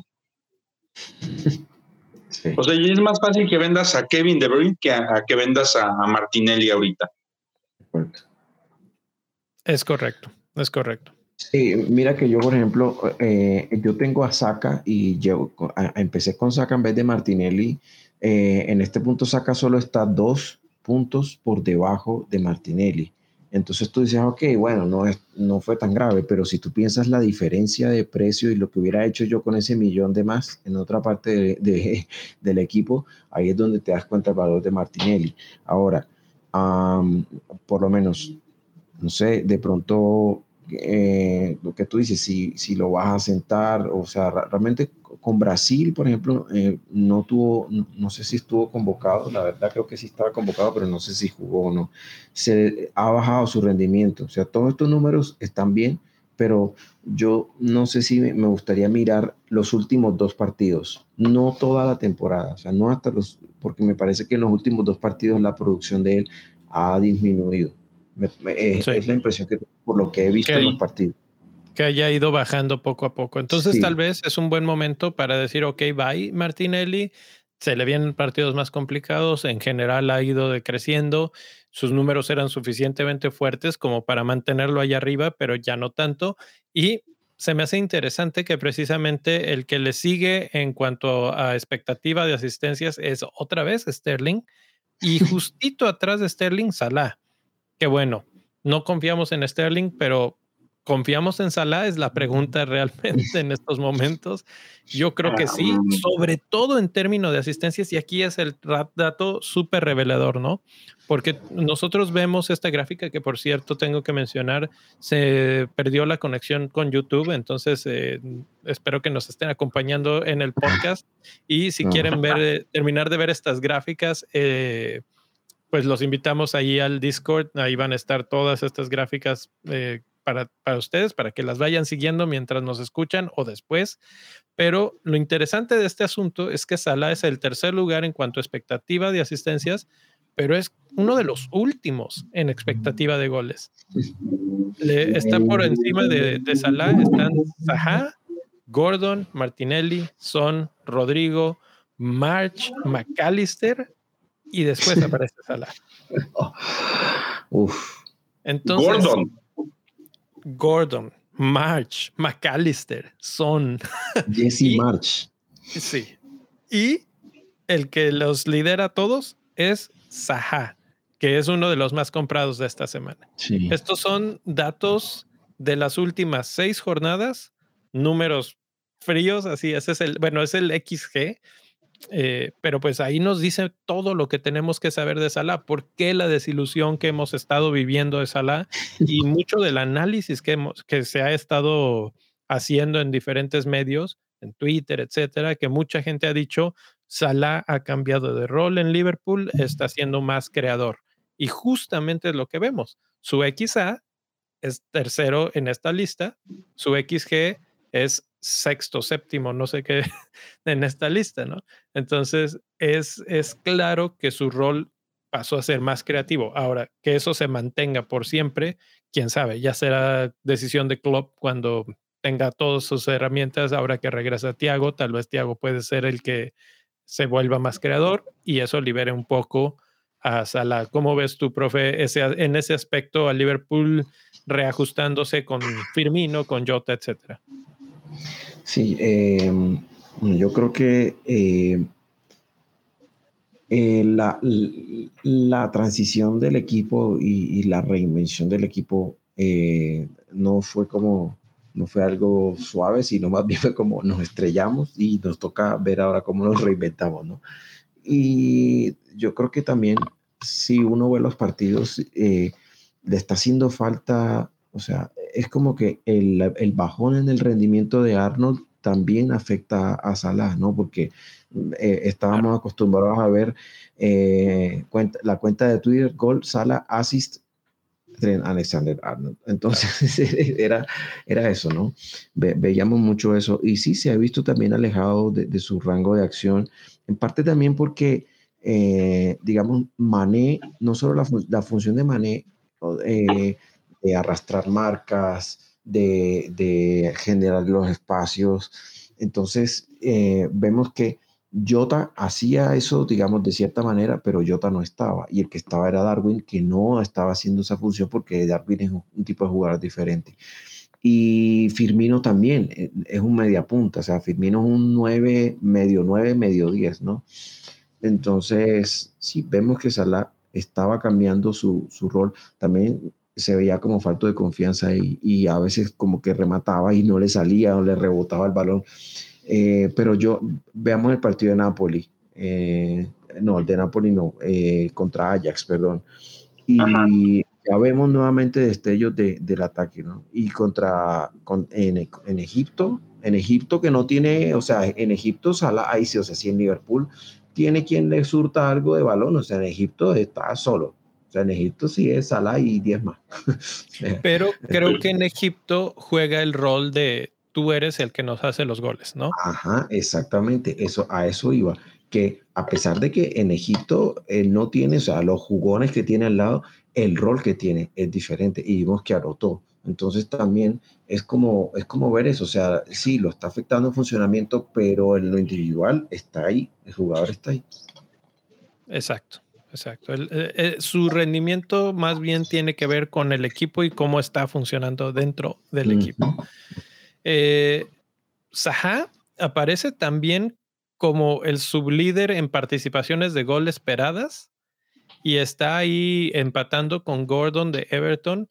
S3: *laughs* O sea, es más fácil que vendas a Kevin De Bruyne que a, que vendas a, Martinelli ahorita.
S1: Es correcto, es correcto.
S2: Sí, mira que yo, por ejemplo, eh, yo tengo a Saka y yo empecé con Saka en vez de Martinelli eh, en este punto Saca solo está dos puntos por debajo de Martinelli. Entonces tú dices, ok, bueno, no, es, no fue tan grave, pero si tú piensas la diferencia de precio y lo que hubiera hecho yo con ese millón de más en otra parte de, *laughs* del equipo, ahí es donde te das cuenta el valor de Martinelli. Ahora, por lo menos, no sé, de pronto eh, lo que tú dices, si, si lo vas a sentar, o sea, realmente con Brasil, por ejemplo, eh, no tuvo, no, sé si estuvo convocado, la verdad creo que sí estaba convocado, pero no sé si jugó o no. Se ha bajado su rendimiento, o sea, todos estos números están bien, pero yo no sé si me, me gustaría mirar los últimos dos partidos, no toda la temporada, o sea, no hasta los, porque me parece que en los últimos dos partidos la producción de él ha disminuido. Es la impresión que por lo que he visto en los partidos.
S1: Que haya ido bajando poco a poco. Entonces, tal vez es un buen momento para decir, ok, bye, Martinelli. Se le vienen partidos más complicados. En general ha ido decreciendo. Sus números eran suficientemente fuertes como para mantenerlo ahí arriba, pero ya no tanto. Y se me hace interesante que precisamente el que le sigue en cuanto a expectativa de asistencias es otra vez Sterling y *laughs* justito atrás de Sterling Salah que bueno, no confiamos en Sterling, pero ¿confiamos en Salah? Es la pregunta realmente en estos momentos. Yo creo que sí, sobre todo en términos de asistencias, y aquí es el dato súper revelador, ¿no? Porque nosotros vemos esta gráfica que, por cierto, tengo que mencionar, se perdió la conexión con YouTube, entonces eh, espero que nos estén acompañando en el podcast y si quieren ver, terminar de ver estas gráficas, eh, pues los invitamos ahí al Discord. Ahí van a estar todas estas gráficas eh, para, para, ustedes, para que las vayan siguiendo mientras nos escuchan o después. Pero lo interesante de este asunto es que Salah es el tercer lugar en cuanto a expectativa de asistencias, pero es uno de los últimos en expectativa de goles. está por encima de, de Salah, están Zaha, Gordon, Martinelli, Son, Rodrigo, March, McAllister y después aparece Salah. *laughs* Uf. Entonces, Gordon. Gordon, March, McAllister, Son. *laughs*
S2: Jesse March.
S1: Sí. Y el que los lidera a todos es Saha, que es uno de los más comprados de esta semana. Estos son datos de las últimas seis jornadas, números fríos, así, ese es el, bueno, es el XG, Eh, pero pues ahí nos dice todo lo que tenemos que saber de Salah, por qué la desilusión que hemos estado viviendo de Salah y *laughs* mucho del análisis que, hemos, que se ha estado haciendo en diferentes medios, en Twitter, etcétera, que mucha gente ha dicho, Salah ha cambiado de rol en Liverpool, está siendo más creador. Y justamente es lo que vemos. Su XA es tercero en esta lista, su XG es sexto, séptimo, no sé qué, *laughs* en esta lista, ¿no? Entonces, es, es claro que su rol pasó a ser más creativo. Ahora, que eso se mantenga por siempre, quién sabe, ya será decisión de Klopp cuando tenga todas sus herramientas, ahora que regresa Tiago, tal vez Tiago puede ser el que se vuelva más creador y eso libere un poco a Salah. ¿Cómo ves tú, profe, ese, en ese aspecto a Liverpool reajustándose con Firmino, con Jota, etcétera?
S2: Sí, em, yo creo que eh, eh, la, la, transición del equipo y, la reinvención del equipo eh, no fue como, no fue algo suave, sino más bien fue como nos estrellamos y nos toca ver ahora cómo nos reinventamos, ¿no? Y yo creo que también si uno ve los partidos, le está haciendo falta o sea, es como que el, el, bajón en el rendimiento de Arnold también afecta a Salah, ¿no? Porque eh, estábamos acostumbrados a ver eh, la cuenta de Twitter, gol, Salah, assist, Alexander Arnold. Entonces *laughs* era, era eso, ¿no? veíamos mucho eso. Y sí, se ha visto también alejado de, su rango de acción, en parte también porque, eh, digamos, Mané, no solo la, la función de Mané, de arrastrar marcas, de, generar los espacios. Entonces, eh, vemos que Jota hacía eso, digamos, de cierta manera, pero Jota no estaba. Y el que estaba era Darwin, que no estaba haciendo esa función porque Darwin es un, tipo de jugador diferente. Y Firmino también eh, es un media punta, o sea, Firmino es un 9, medio 9, medio 10, ¿no? Entonces, sí, vemos que Salah estaba cambiando su, su rol. También se veía como falto de confianza y, a veces como que remataba y no le salía o le rebotaba el balón. Eh, pero yo, veamos el partido de Napoli, eh, no, el de Napoli no, eh, contra Ajax, perdón. Y ya vemos nuevamente destellos de, del ataque, ¿no? Y contra, con, en, en, Egipto, en Egipto que no tiene, o sea, en Egipto, Sala, ahí sí, o sea, sí en Liverpool, tiene quien le surta algo de balón, o sea, en Egipto está solo en Egipto sí es Salah y 10 más. *laughs*
S1: Pero *laughs* creo que en Egipto juega el rol de tú eres el que nos hace los goles, ¿no?
S2: Ajá, exactamente. Eso, a eso iba. Que a pesar de que en Egipto él no tiene, o sea, los jugones que tiene al lado, el rol que tiene es diferente y vimos que anotó. Entonces también es como, es como ver eso, o sea, sí, lo está afectando el funcionamiento, pero en lo individual está ahí, el jugador está ahí.
S1: Exacto. Exacto. Eh, eh, su rendimiento más bien tiene que ver con el equipo y cómo está funcionando dentro del equipo. Eh, Saha aparece también como el sublíder en participaciones de gol esperadas y está ahí empatando con Gordon de Everton.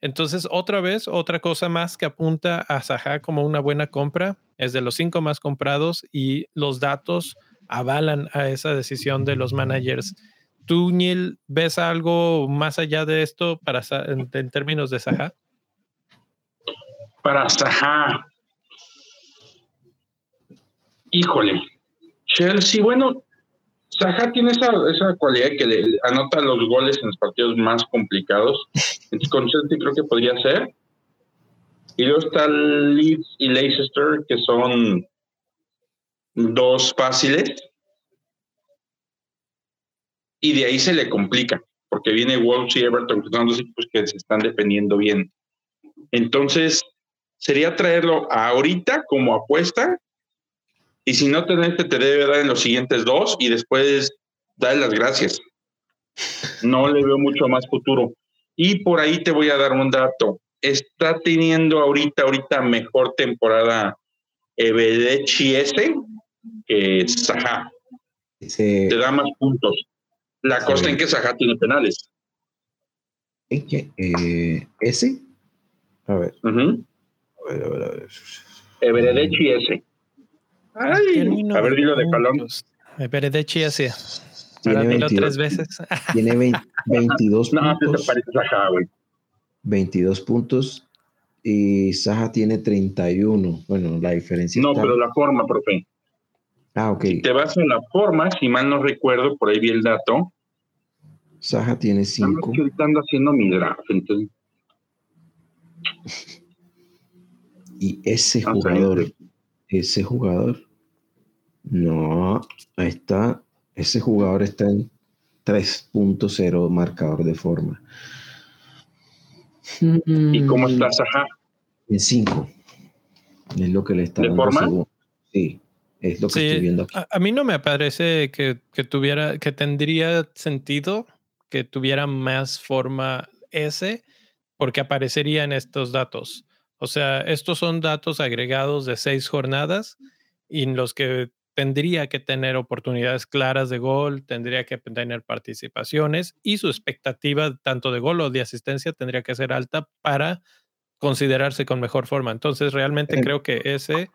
S1: Entonces, otra vez, otra cosa más que apunta a Saha como una buena compra es de los cinco más comprados y los datos avalan a esa decisión de los managers ¿Tú, Niel, ves algo más allá de esto para, en, términos de Saha?
S3: Para Saha. Híjole. Chelsea, bueno, Saha tiene esa, esa cualidad que le, anota los goles en los partidos más complicados. Entonces, con Chelsea creo que podría ser. Y luego está Leeds y Leicester, que son dos fáciles y de ahí se le complica, porque viene Wolves y Everton, que son equipos que se están defendiendo bien. Entonces, sería traerlo ahorita como apuesta, y si no tenés, te debe dar en los siguientes dos y después darle las gracias. No le veo mucho más futuro. Y por ahí te voy a dar un dato. Está teniendo ahorita, ahorita mejor temporada Ebedechi S que Saha. Te da más puntos. La costa en que Saja tiene penales.
S2: ¿En qué? Eh, ¿Ese? A ver. A ver, a ver, a ver.
S3: Everedechi ese. Ay, a ver, dilo de Calón.
S1: Beredechi así.
S2: Tiene
S1: Ahora dilo
S2: 22,
S1: tres veces. *laughs*
S2: tiene 20 22
S3: No, te
S2: puntos.
S3: güey.
S2: 22 puntos y Saja tiene 31. Bueno, la diferencia
S3: No,
S2: está-
S3: pero la forma, profe.
S2: Ah, ok.
S3: Si te vas a la forma, si mal no recuerdo, por ahí vi el dato.
S2: Saja tiene
S3: Nada más
S2: 5.
S3: que ahorita ando haciendo mi draft, entonces. *laughs*
S2: Y ese jugador, ese jugador, no, ahí está. Ese jugador está en 3.0 marcador de forma.
S3: ¿Y cómo
S2: Mm,
S3: estás, ajá?
S2: En 5. Es lo que le está
S3: ¿De
S2: dando
S3: forma?
S2: según- Sí, es lo que
S1: Sí,
S2: estoy viendo aquí.
S1: a, a mí no me parece que, que tuviera, que tendría sentido que tuviera más forma S porque aparecería en estos datos. O sea, estos son datos agregados de seis jornadas y en los que tendría que tener oportunidades claras de gol, tendría que tener participaciones y su expectativa tanto de gol o de asistencia tendría que ser alta para considerarse con mejor forma. Entonces, realmente creo que ese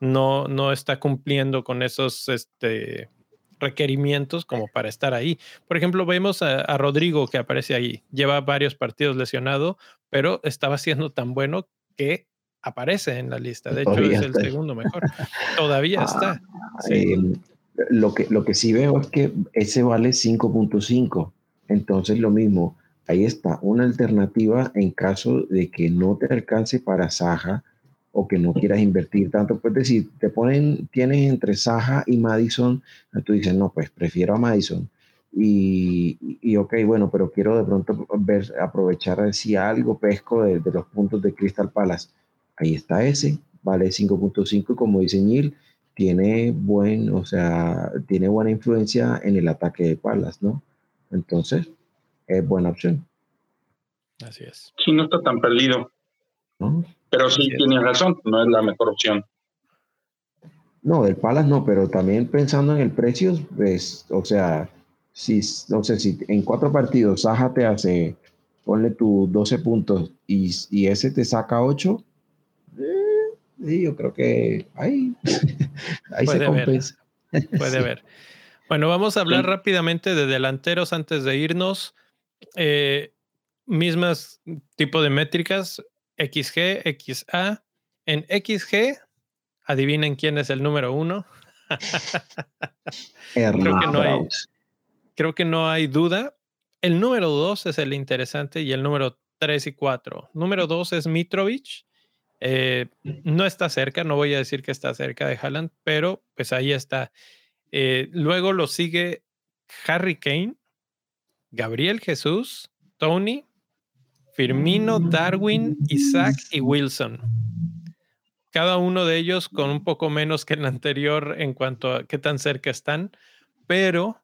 S1: no, no está cumpliendo con esos este, requerimientos como para estar ahí. Por ejemplo, vemos a, a Rodrigo que aparece ahí. Lleva varios partidos lesionado, pero estaba siendo tan bueno que aparece en la lista. De hecho,
S2: Todavía
S1: es el
S2: ahí.
S1: segundo mejor. *laughs* Todavía
S2: Ah,
S1: está. Sí.
S2: Eh, lo, que, lo que sí veo es que ese vale 5.5. Entonces, lo mismo, ahí está una alternativa en caso de que no te alcance para Saja o que no quieras invertir tanto. Pues decir, te ponen, tienes entre Saja y Madison, tú dices, no, pues prefiero a Madison. Y, y ok, bueno, pero quiero de pronto ver, aprovechar si algo pesco de, de los puntos de Crystal Palace. Ahí está ese, vale 5.5 y como dice Neil, tiene buen, o sea, tiene buena influencia en el ataque de Palace, ¿no? Entonces, es buena opción,
S1: Así es.
S3: Sí, no está tan perdido.
S2: ¿no?
S3: Pero sí tienes razón, no es la mejor opción.
S2: No, del Palace no, pero también pensando en el precio, pues, o sea, si, o sea, si en cuatro partidos Saja te hace, ponle tus 12 puntos y, y ese te saca 8, eh, sí, yo creo que ahí, *laughs* ahí se
S1: Puede
S2: compensa. *laughs*
S1: Puede
S2: Sí.
S1: haber. Bueno, vamos a hablar
S3: Sí.
S1: rápidamente de delanteros antes de irnos. Eh, mismas tipo de métricas, XG, XA. En XG, adivinen quién es el número uno. *laughs*
S2: Erling
S1: que no hay-. Creo que no hay duda. El número dos es el interesante y el número tres y cuatro. Número dos es Mitrovic. Eh, no está cerca, no voy a decir que está cerca de Haaland, pero pues ahí está. Eh, luego lo sigue Harry Kane, Gabriel Jesús, Tony, Firmino, Darwin, Isaac y Wilson. Cada uno de ellos con un poco menos que el anterior en cuanto a qué tan cerca están, pero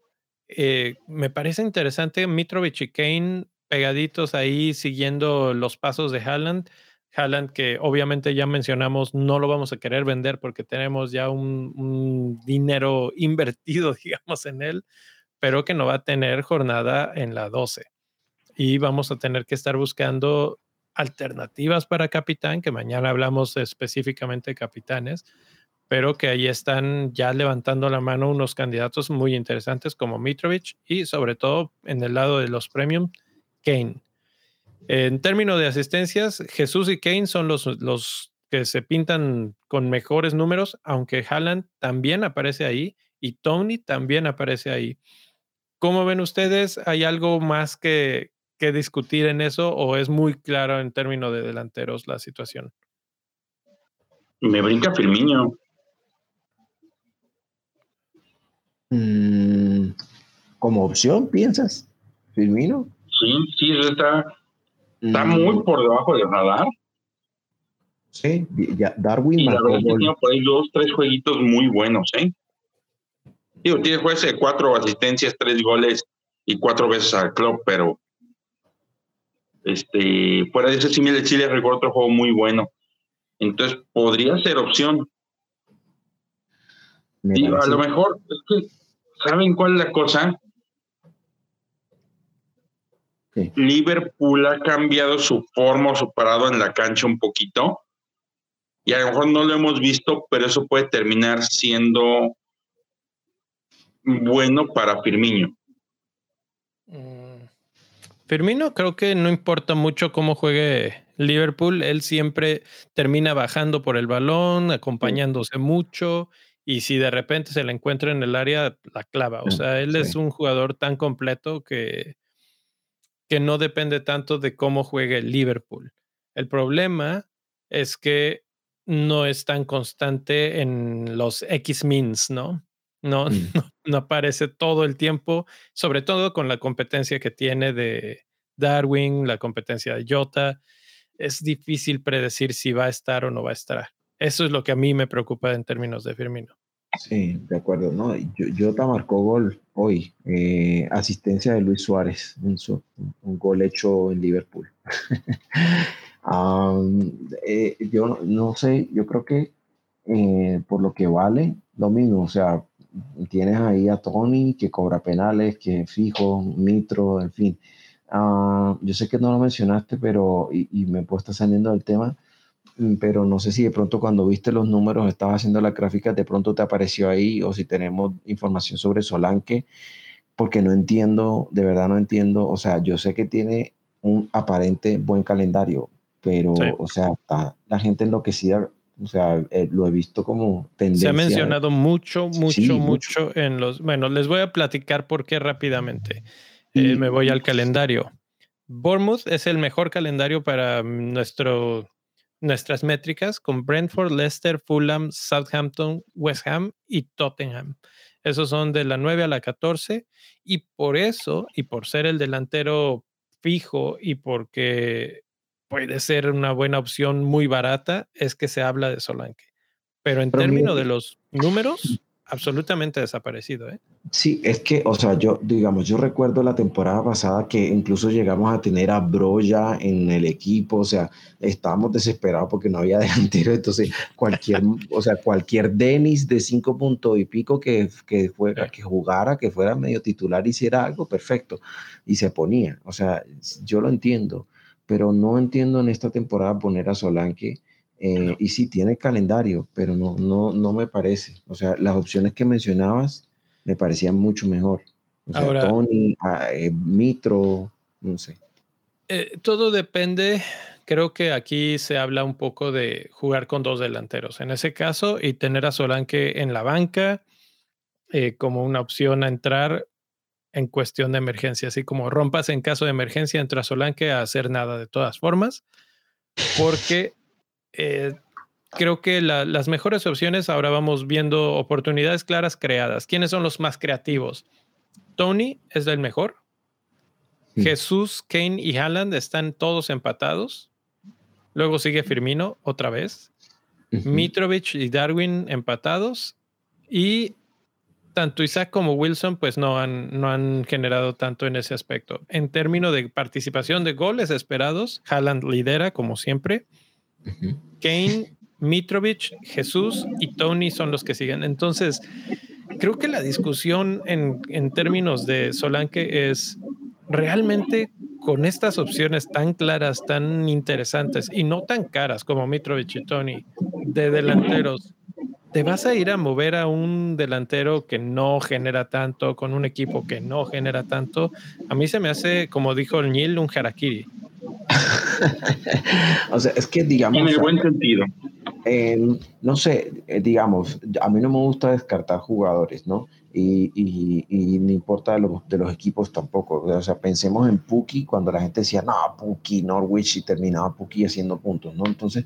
S1: eh, me parece interesante Mitrovic y Kane pegaditos ahí siguiendo los pasos de Haaland. Haaland que obviamente ya mencionamos no lo vamos a querer vender porque tenemos ya un, un dinero *laughs* invertido, *laughs* digamos, en él, pero que no va a tener jornada en la 12. Y vamos a tener que estar buscando alternativas para capitán, que mañana hablamos específicamente de capitanes, pero que ahí están ya levantando la mano unos candidatos muy interesantes como Mitrovic y sobre todo en el lado de los premium, Kane. En términos de asistencias, Jesús y Kane son los, los que se pintan con mejores números, aunque Haaland también aparece ahí y Tony también aparece ahí. ¿Cómo ven ustedes? ¿Hay algo más que, que discutir en eso o es muy claro en términos de delanteros la situación?
S3: Me brinca Firmino.
S2: Mm, como opción, ¿piensas? Firmino.
S3: Sí, sí, está, está
S2: Mm,
S3: muy por debajo del radar.
S2: Sí, ya Darwin
S3: Y la verdad es que
S2: gol.
S3: tiene por ahí dos, tres jueguitos muy buenos, ¿eh? Digo, tiene jueces de cuatro asistencias, tres goles y cuatro veces al club, pero este, fuera de eso sí me sí le recuerdo otro juego muy bueno. Entonces, podría ser opción. A lo mejor, es que, ¿saben cuál es la cosa? Liverpool ha cambiado su forma o su parado en la cancha un poquito. Y a lo mejor no lo hemos visto, pero eso puede terminar siendo bueno para Firmino?
S1: Mm, Firmino creo que no importa mucho cómo juegue Liverpool, él siempre termina bajando por el balón, acompañándose mucho y si de repente se le encuentra en el área, la clava. O sea, él es un jugador tan completo que, que no depende tanto de cómo juegue Liverpool. El problema es que no es tan constante en los X-Mins, ¿no? No, mm. *laughs* no, no, aparece todo el tiempo, sobre todo con la competencia que tiene de Darwin, la competencia de Jota. Es difícil predecir si va a estar o no va a estar. Eso es lo que a mí me preocupa en términos de Firmino.
S2: Sí, de acuerdo. No, Jota marcó gol hoy. Eh, asistencia de Luis Suárez, un, un gol hecho en Liverpool. *laughs* Eh, yo no sé, yo creo que eh, por lo que vale, lo mismo, o sea, tienes ahí a Tony que cobra penales, que fijo, Mitro, en fin. Ah, yo sé que no lo mencionaste, pero y, me puedo saliendo del tema, mm, pero no sé si de pronto cuando viste los números, estabas haciendo la gráfica, de pronto te apareció ahí o si tenemos información sobre Solanque, porque no entiendo, de verdad no entiendo, o sea, yo sé que tiene un aparente buen calendario, pero, o sea, la gente enloquecida, o sea, eh, lo he visto como
S1: tendencia. Se ha mencionado mucho, mucho, mucho, en los... Bueno, les voy a platicar por qué rápidamente. Eh, me voy al calendario. Bournemouth es el mejor calendario para nuestro, nuestras métricas con Brentford, Leicester, Fulham, Southampton, West Ham y Tottenham. Esos son de la 9 a la 14 y por eso, y por ser el delantero fijo y porque puede ser una buena opción muy barata, es que se habla de Solanke. Pero en términos de los números, *sniffs* absolutamente desaparecido. ¿eh?
S2: Sí, es que, o sea, yo, digamos, yo recuerdo la temporada pasada que incluso llegamos a tener a Broya en el equipo, o sea, estábamos desesperados porque no había *laughs* delantero, entonces cualquier, o sea, cualquier Denis de cinco puntos y pico que, que, fuera, que jugara, que fuera medio titular, hiciera algo, perfecto, y se ponía, o sea, yo lo entiendo pero no entiendo en esta temporada poner a Solanke. Eh, y sí, tiene calendario, pero no, no, no me parece. O sea, las opciones que mencionabas me parecían mucho mejor. O sea, Ahora, Tony, ah, eh, Mitro, no sé.
S1: Eh, todo depende. Creo que aquí se habla un poco de jugar con dos delanteros en ese caso y tener a Solanke en la banca como una opción a entrar en cuestión de emergencia, así como rompas en caso de emergencia, entra Solanke a hacer nada de todas formas, porque eh, creo que las mejores opciones ahora vamos viendo oportunidades claras creadas. ¿Quiénes son los más creativos? Tony es el mejor. Jesús, Kane y Haaland están todos empatados. Luego sigue Firmino otra vez. Mitrovic y Darwin empatados. Y tanto Isaac como Wilson pues no han, no han generado tanto en ese aspecto. En términos de participación de goles esperados, Haaland lidera como siempre. Kane, Mitrovic, Jesús y Tony son los que siguen. Entonces, creo que la discusión en, en términos de Solanke es realmente con estas opciones tan claras, tan interesantes y no tan caras como Mitrovic y Tony de delanteros te vas a ir a mover a un delantero que no genera tanto, con un equipo que no genera tanto. A mí se me hace, como dijo el Neil, un harakiri. *laughs*
S2: o sea, es que digamos...
S3: En el buen sentido.
S2: no sé, eh, digamos, a mí no me gusta descartar jugadores, ¿no? Y, y, no importa de los, de los, equipos tampoco. O sea, pensemos en Puki cuando la gente decía, no, Puki, Norwich, y terminaba Puki haciendo puntos, ¿no? Entonces,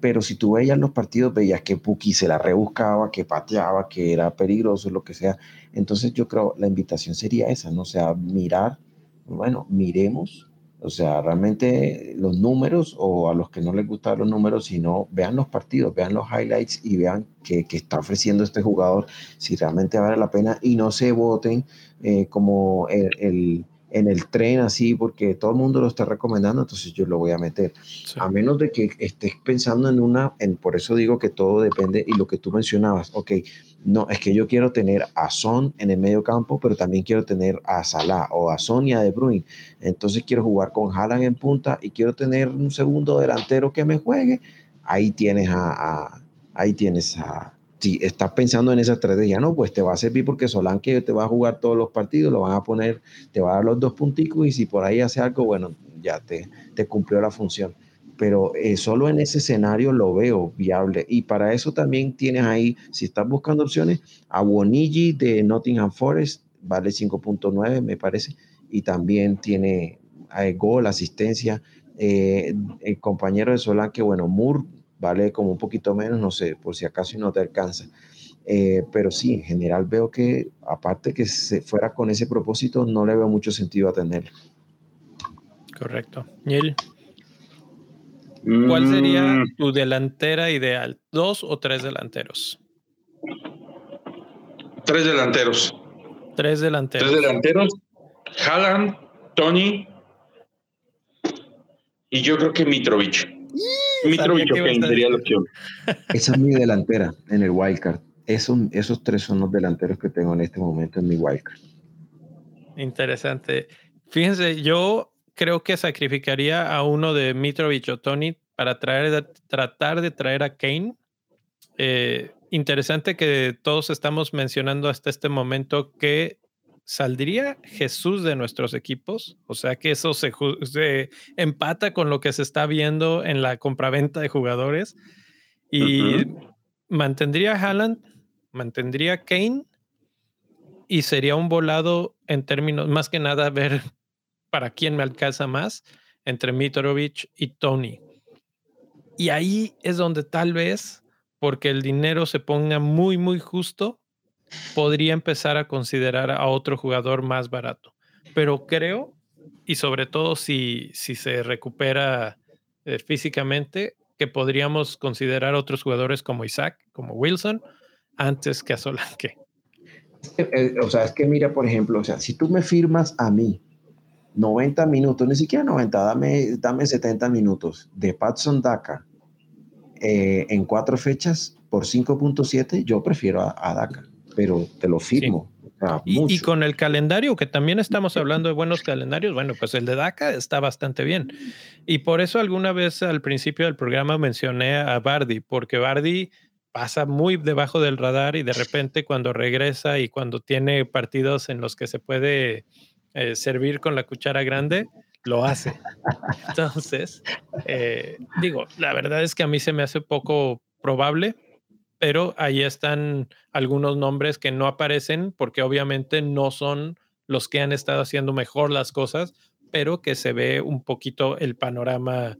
S2: pero si tú veías los partidos, veías que Puki se la rebuscaba, que pateaba, que era peligroso, lo que sea. Entonces yo creo la invitación sería esa, ¿no? O sea, mirar, bueno, miremos, o sea, realmente los números o a los que no les gustan los números, sino vean los partidos, vean los highlights y vean qué está ofreciendo este jugador, si realmente vale la pena y no se voten eh, como el en el tren así porque todo el mundo lo está recomendando, entonces yo lo voy a meter. A menos de que estés pensando en una, en, por eso digo que todo depende y lo que tú mencionabas, ok, no, es que yo quiero tener a Son en el medio campo, pero también quiero tener a Salah o a Sonia De Bruyne. Entonces quiero jugar con Haaland en punta y quiero tener un segundo delantero que me juegue. Ahí tienes a, ahí tienes a, si estás pensando en esa estrategia, no, pues te va a servir porque Solanke te va a jugar todos los partidos, lo van a poner, te va a dar los dos punticos y si por ahí hace algo, bueno, ya te, te cumplió la función. Pero eh, solo en ese escenario lo veo viable. Y para eso también tienes ahí, si estás buscando opciones, a Bonigi de Nottingham Forest, vale 5.9 me parece, y también tiene eh, gol, asistencia. Eh, el compañero de Solanke, bueno, Moore vale como un poquito menos, no sé, por si acaso no te alcanza. Eh, pero sí, en general veo que aparte que se fuera con ese propósito, no le veo mucho sentido a tenerlo.
S1: Correcto. Neil, ¿cuál sería mm. tu delantera ideal? ¿Dos o tres delanteros?
S3: Tres delanteros.
S1: Tres delanteros.
S3: Tres delanteros. Haaland, Tony y yo crro que Mitrovic. Mitrovic sería la opción. *laughs*
S2: Esa es mi delantera en el wildcard. Esos, esos tres son los delanteros que tengo en este momento en mi wildcard.
S1: Interesante. Fíjense, yo creo que sacrificaría a uno de Mitrovic o Tony para traer, tratar de traer a Kane. Eh, interesante que todos estamos mencionando hasta este momento que ¿saldría Jesús de nuestros equipos? O sea que eso se, empata con lo que se está viendo en la compraventa de jugadores. Y mantendría Haaland, mantendría Kane y sería un volado en términos, más que nada, ver *laughs* para quién me alcanza más entre Mitrovic y Tony. Y ahí es donde tal vez, porque el dinero se ponga muy, muy justo, podría empezar a considerar a otro jugador más barato. Pero creo, y sobre todo si, si se recupera eh, físicamente, que podríamos considerar otros jugadores como Isaac, como Wilson, antes que a Solanke.
S2: Eh, o sea, es que mira, por ejemplo, o sea, si tú me firmas a mí 90 minutos, ni siquiera 90, dame, dame 70 minutos de Patson Daka eh, en cuatro fechas por 5.7, yo prefiero a, a Daka pero te lo firmo.
S1: y, con el calendario, que también estamos hablando de buenos calendarios, bueno, pues el de DACA está bastante bien. Y por eso alguna vez al principio del programa mencioné a Bardi, porque Bardi pasa muy debajo del radar y de repente cuando regresa y cuando tiene partidos en los que se puede eh, servir con la cuchara grande, lo hace. Entonces, eh, digo, la verdad es que a mí se me hace poco probable, pero ahí están algunos nombres que no aparecen porque obviamente no son los que han estado haciendo mejor las cosas, pero que se ve un poquito el panorama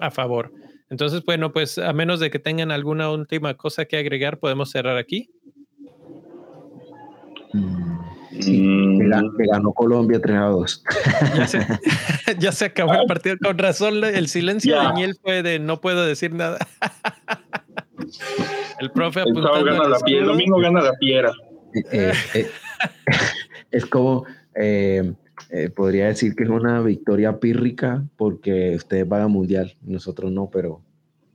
S1: a favor. Entonces, bueno, pues a menos de que tengan alguna última cosa que agregar, podemos cerrar aquí.
S2: Mm, sí, que, ganó Colombia 3 a 2. *laughs*
S1: Ya se, acabó el partido. Con razón, el silencio de Daniel fue de no puedo decir nada. *laughs* El profe
S3: el gana la piedra, el domingo gana la piedra.
S2: Eh, eh, *laughs* es como, eh, podría decir que es una victoria pírrica porque ustedes van a mundial, nosotros no, pero,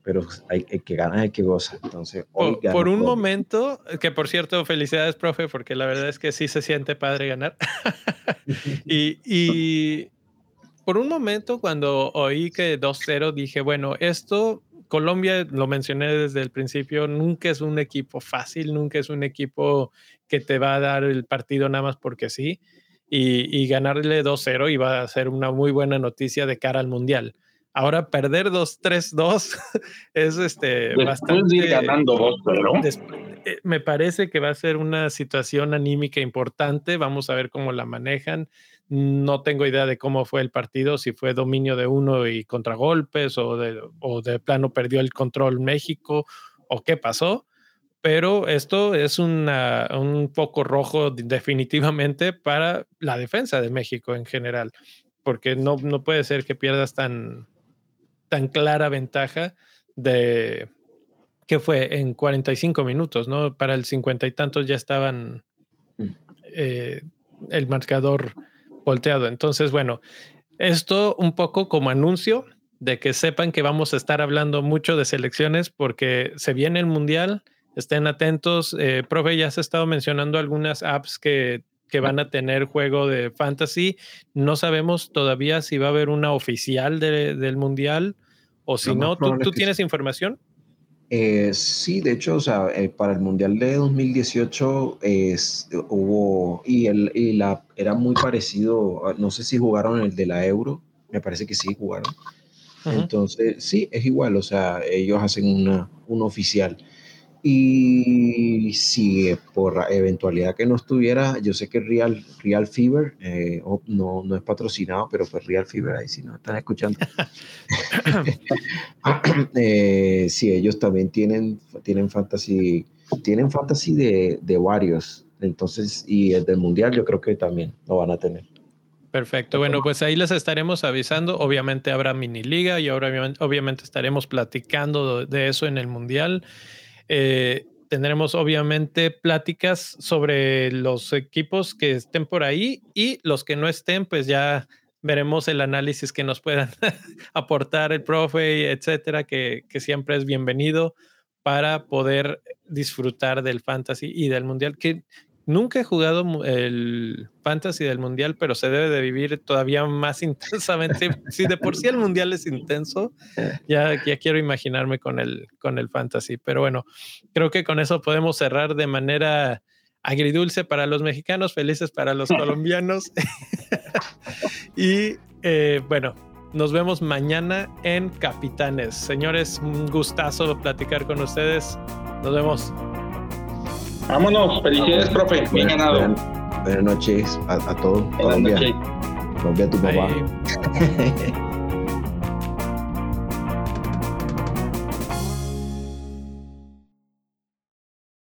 S2: pero hay, que ganar, hay que gozar. Entonces,
S1: por, un momento, que por cierto, felicidades, profe, porque la verdad es que sí se siente padre ganar. *laughs* y, y por un momento, cuando oí que 2-0, dije, bueno, esto Colombia, lo mencioné desde el principio, nunca es un equipo fácil, nunca es un equipo que te va a dar el partido nada más porque sí. Y, ganarle 2-0 iba a ser una muy buena noticia de cara al Mundial. Ahora perder 2-3-2 *laughs* es este
S3: bastante ganando 2-0.
S1: Eh, me parece que va a ser una situación anímica importante. Vamos a ver cómo la manejan. No tengo idea de cómo fue el partido, si fue dominio de uno y contragolpes o de, o de plano perdió el control México o qué pasó. Pero esto es un poco rojo definitivamente para la defensa de México en general, porque no, no puede ser que pierdas tan, tan clara ventaja de que fue en 45 minutos, ¿no? Para el cincuenta y tantos ya estaban mm. eh, el marcador volteado. Entonces, bueno, esto un poco como anuncio de que sepan que vamos a estar hablando mucho de selecciones porque se viene el mundial. Estén atentos. Eh, profe, ya se ha estado mencionando algunas apps que, que van a tener juego de fantasy. No sabemos todavía si va a haber una oficial del mundial o si no. ¿tú, ¿Tú tienes información?
S2: Eh, sí, de hecho, o sea, eh, para el Mundial de 2018 hubo, y, el, y la, era muy parecido, no sé si jugaron el de la Euro, me parece que sí jugaron. Entonces, sí, es igual, o sea, ellos hacen una, un oficial. Y si por eventualidad que no estuviera, yo sé que Real, Real Fever eh, no, no es patrocinado, pero pues Real Fever, ahí si no están escuchando. *laughs* *coughs* eh, sí, ellos también tienen, tienen fantasy, tienen fantasy de, de varios. Entonces, y el del mundial yo creo que también lo van a tener.
S1: Perfecto. Bueno, pues ahí les estaremos avisando. Obviamente habrá mini liga y ahora obviamente estaremos platicando de eso en el mundial. Eh, tendremos obviamente pláticas sobre los equipos que estén por ahí y los que no estén, pues ya veremos el análisis que nos puedan *laughs* aportar el profe, etcétera, que, que, siempre es bienvenido para poder disfrutar del fantasy y del mundial. Que Nunca he jugado el Fantasy del Mundial, pero se debe de vivir todavía más *laughs* intensamente. si de por sí el Mundial es intenso, ya, ya quiero imaginarme con el, con el Fantasy. Pero bueno, creo que con eso podemos cerrar de manera agridulce para los mexicanos, felices para los *laughs* colombianos. *laughs* y eh, bueno, nos vemos mañana en Capitanes. Señores, un gustazo platicar con ustedes. Nos vemos.
S3: Vámonos, felicidades, profe. Bien ganado.
S2: Buenas, noches a, todos. Colombia. Colombia, tu papá. *laughs*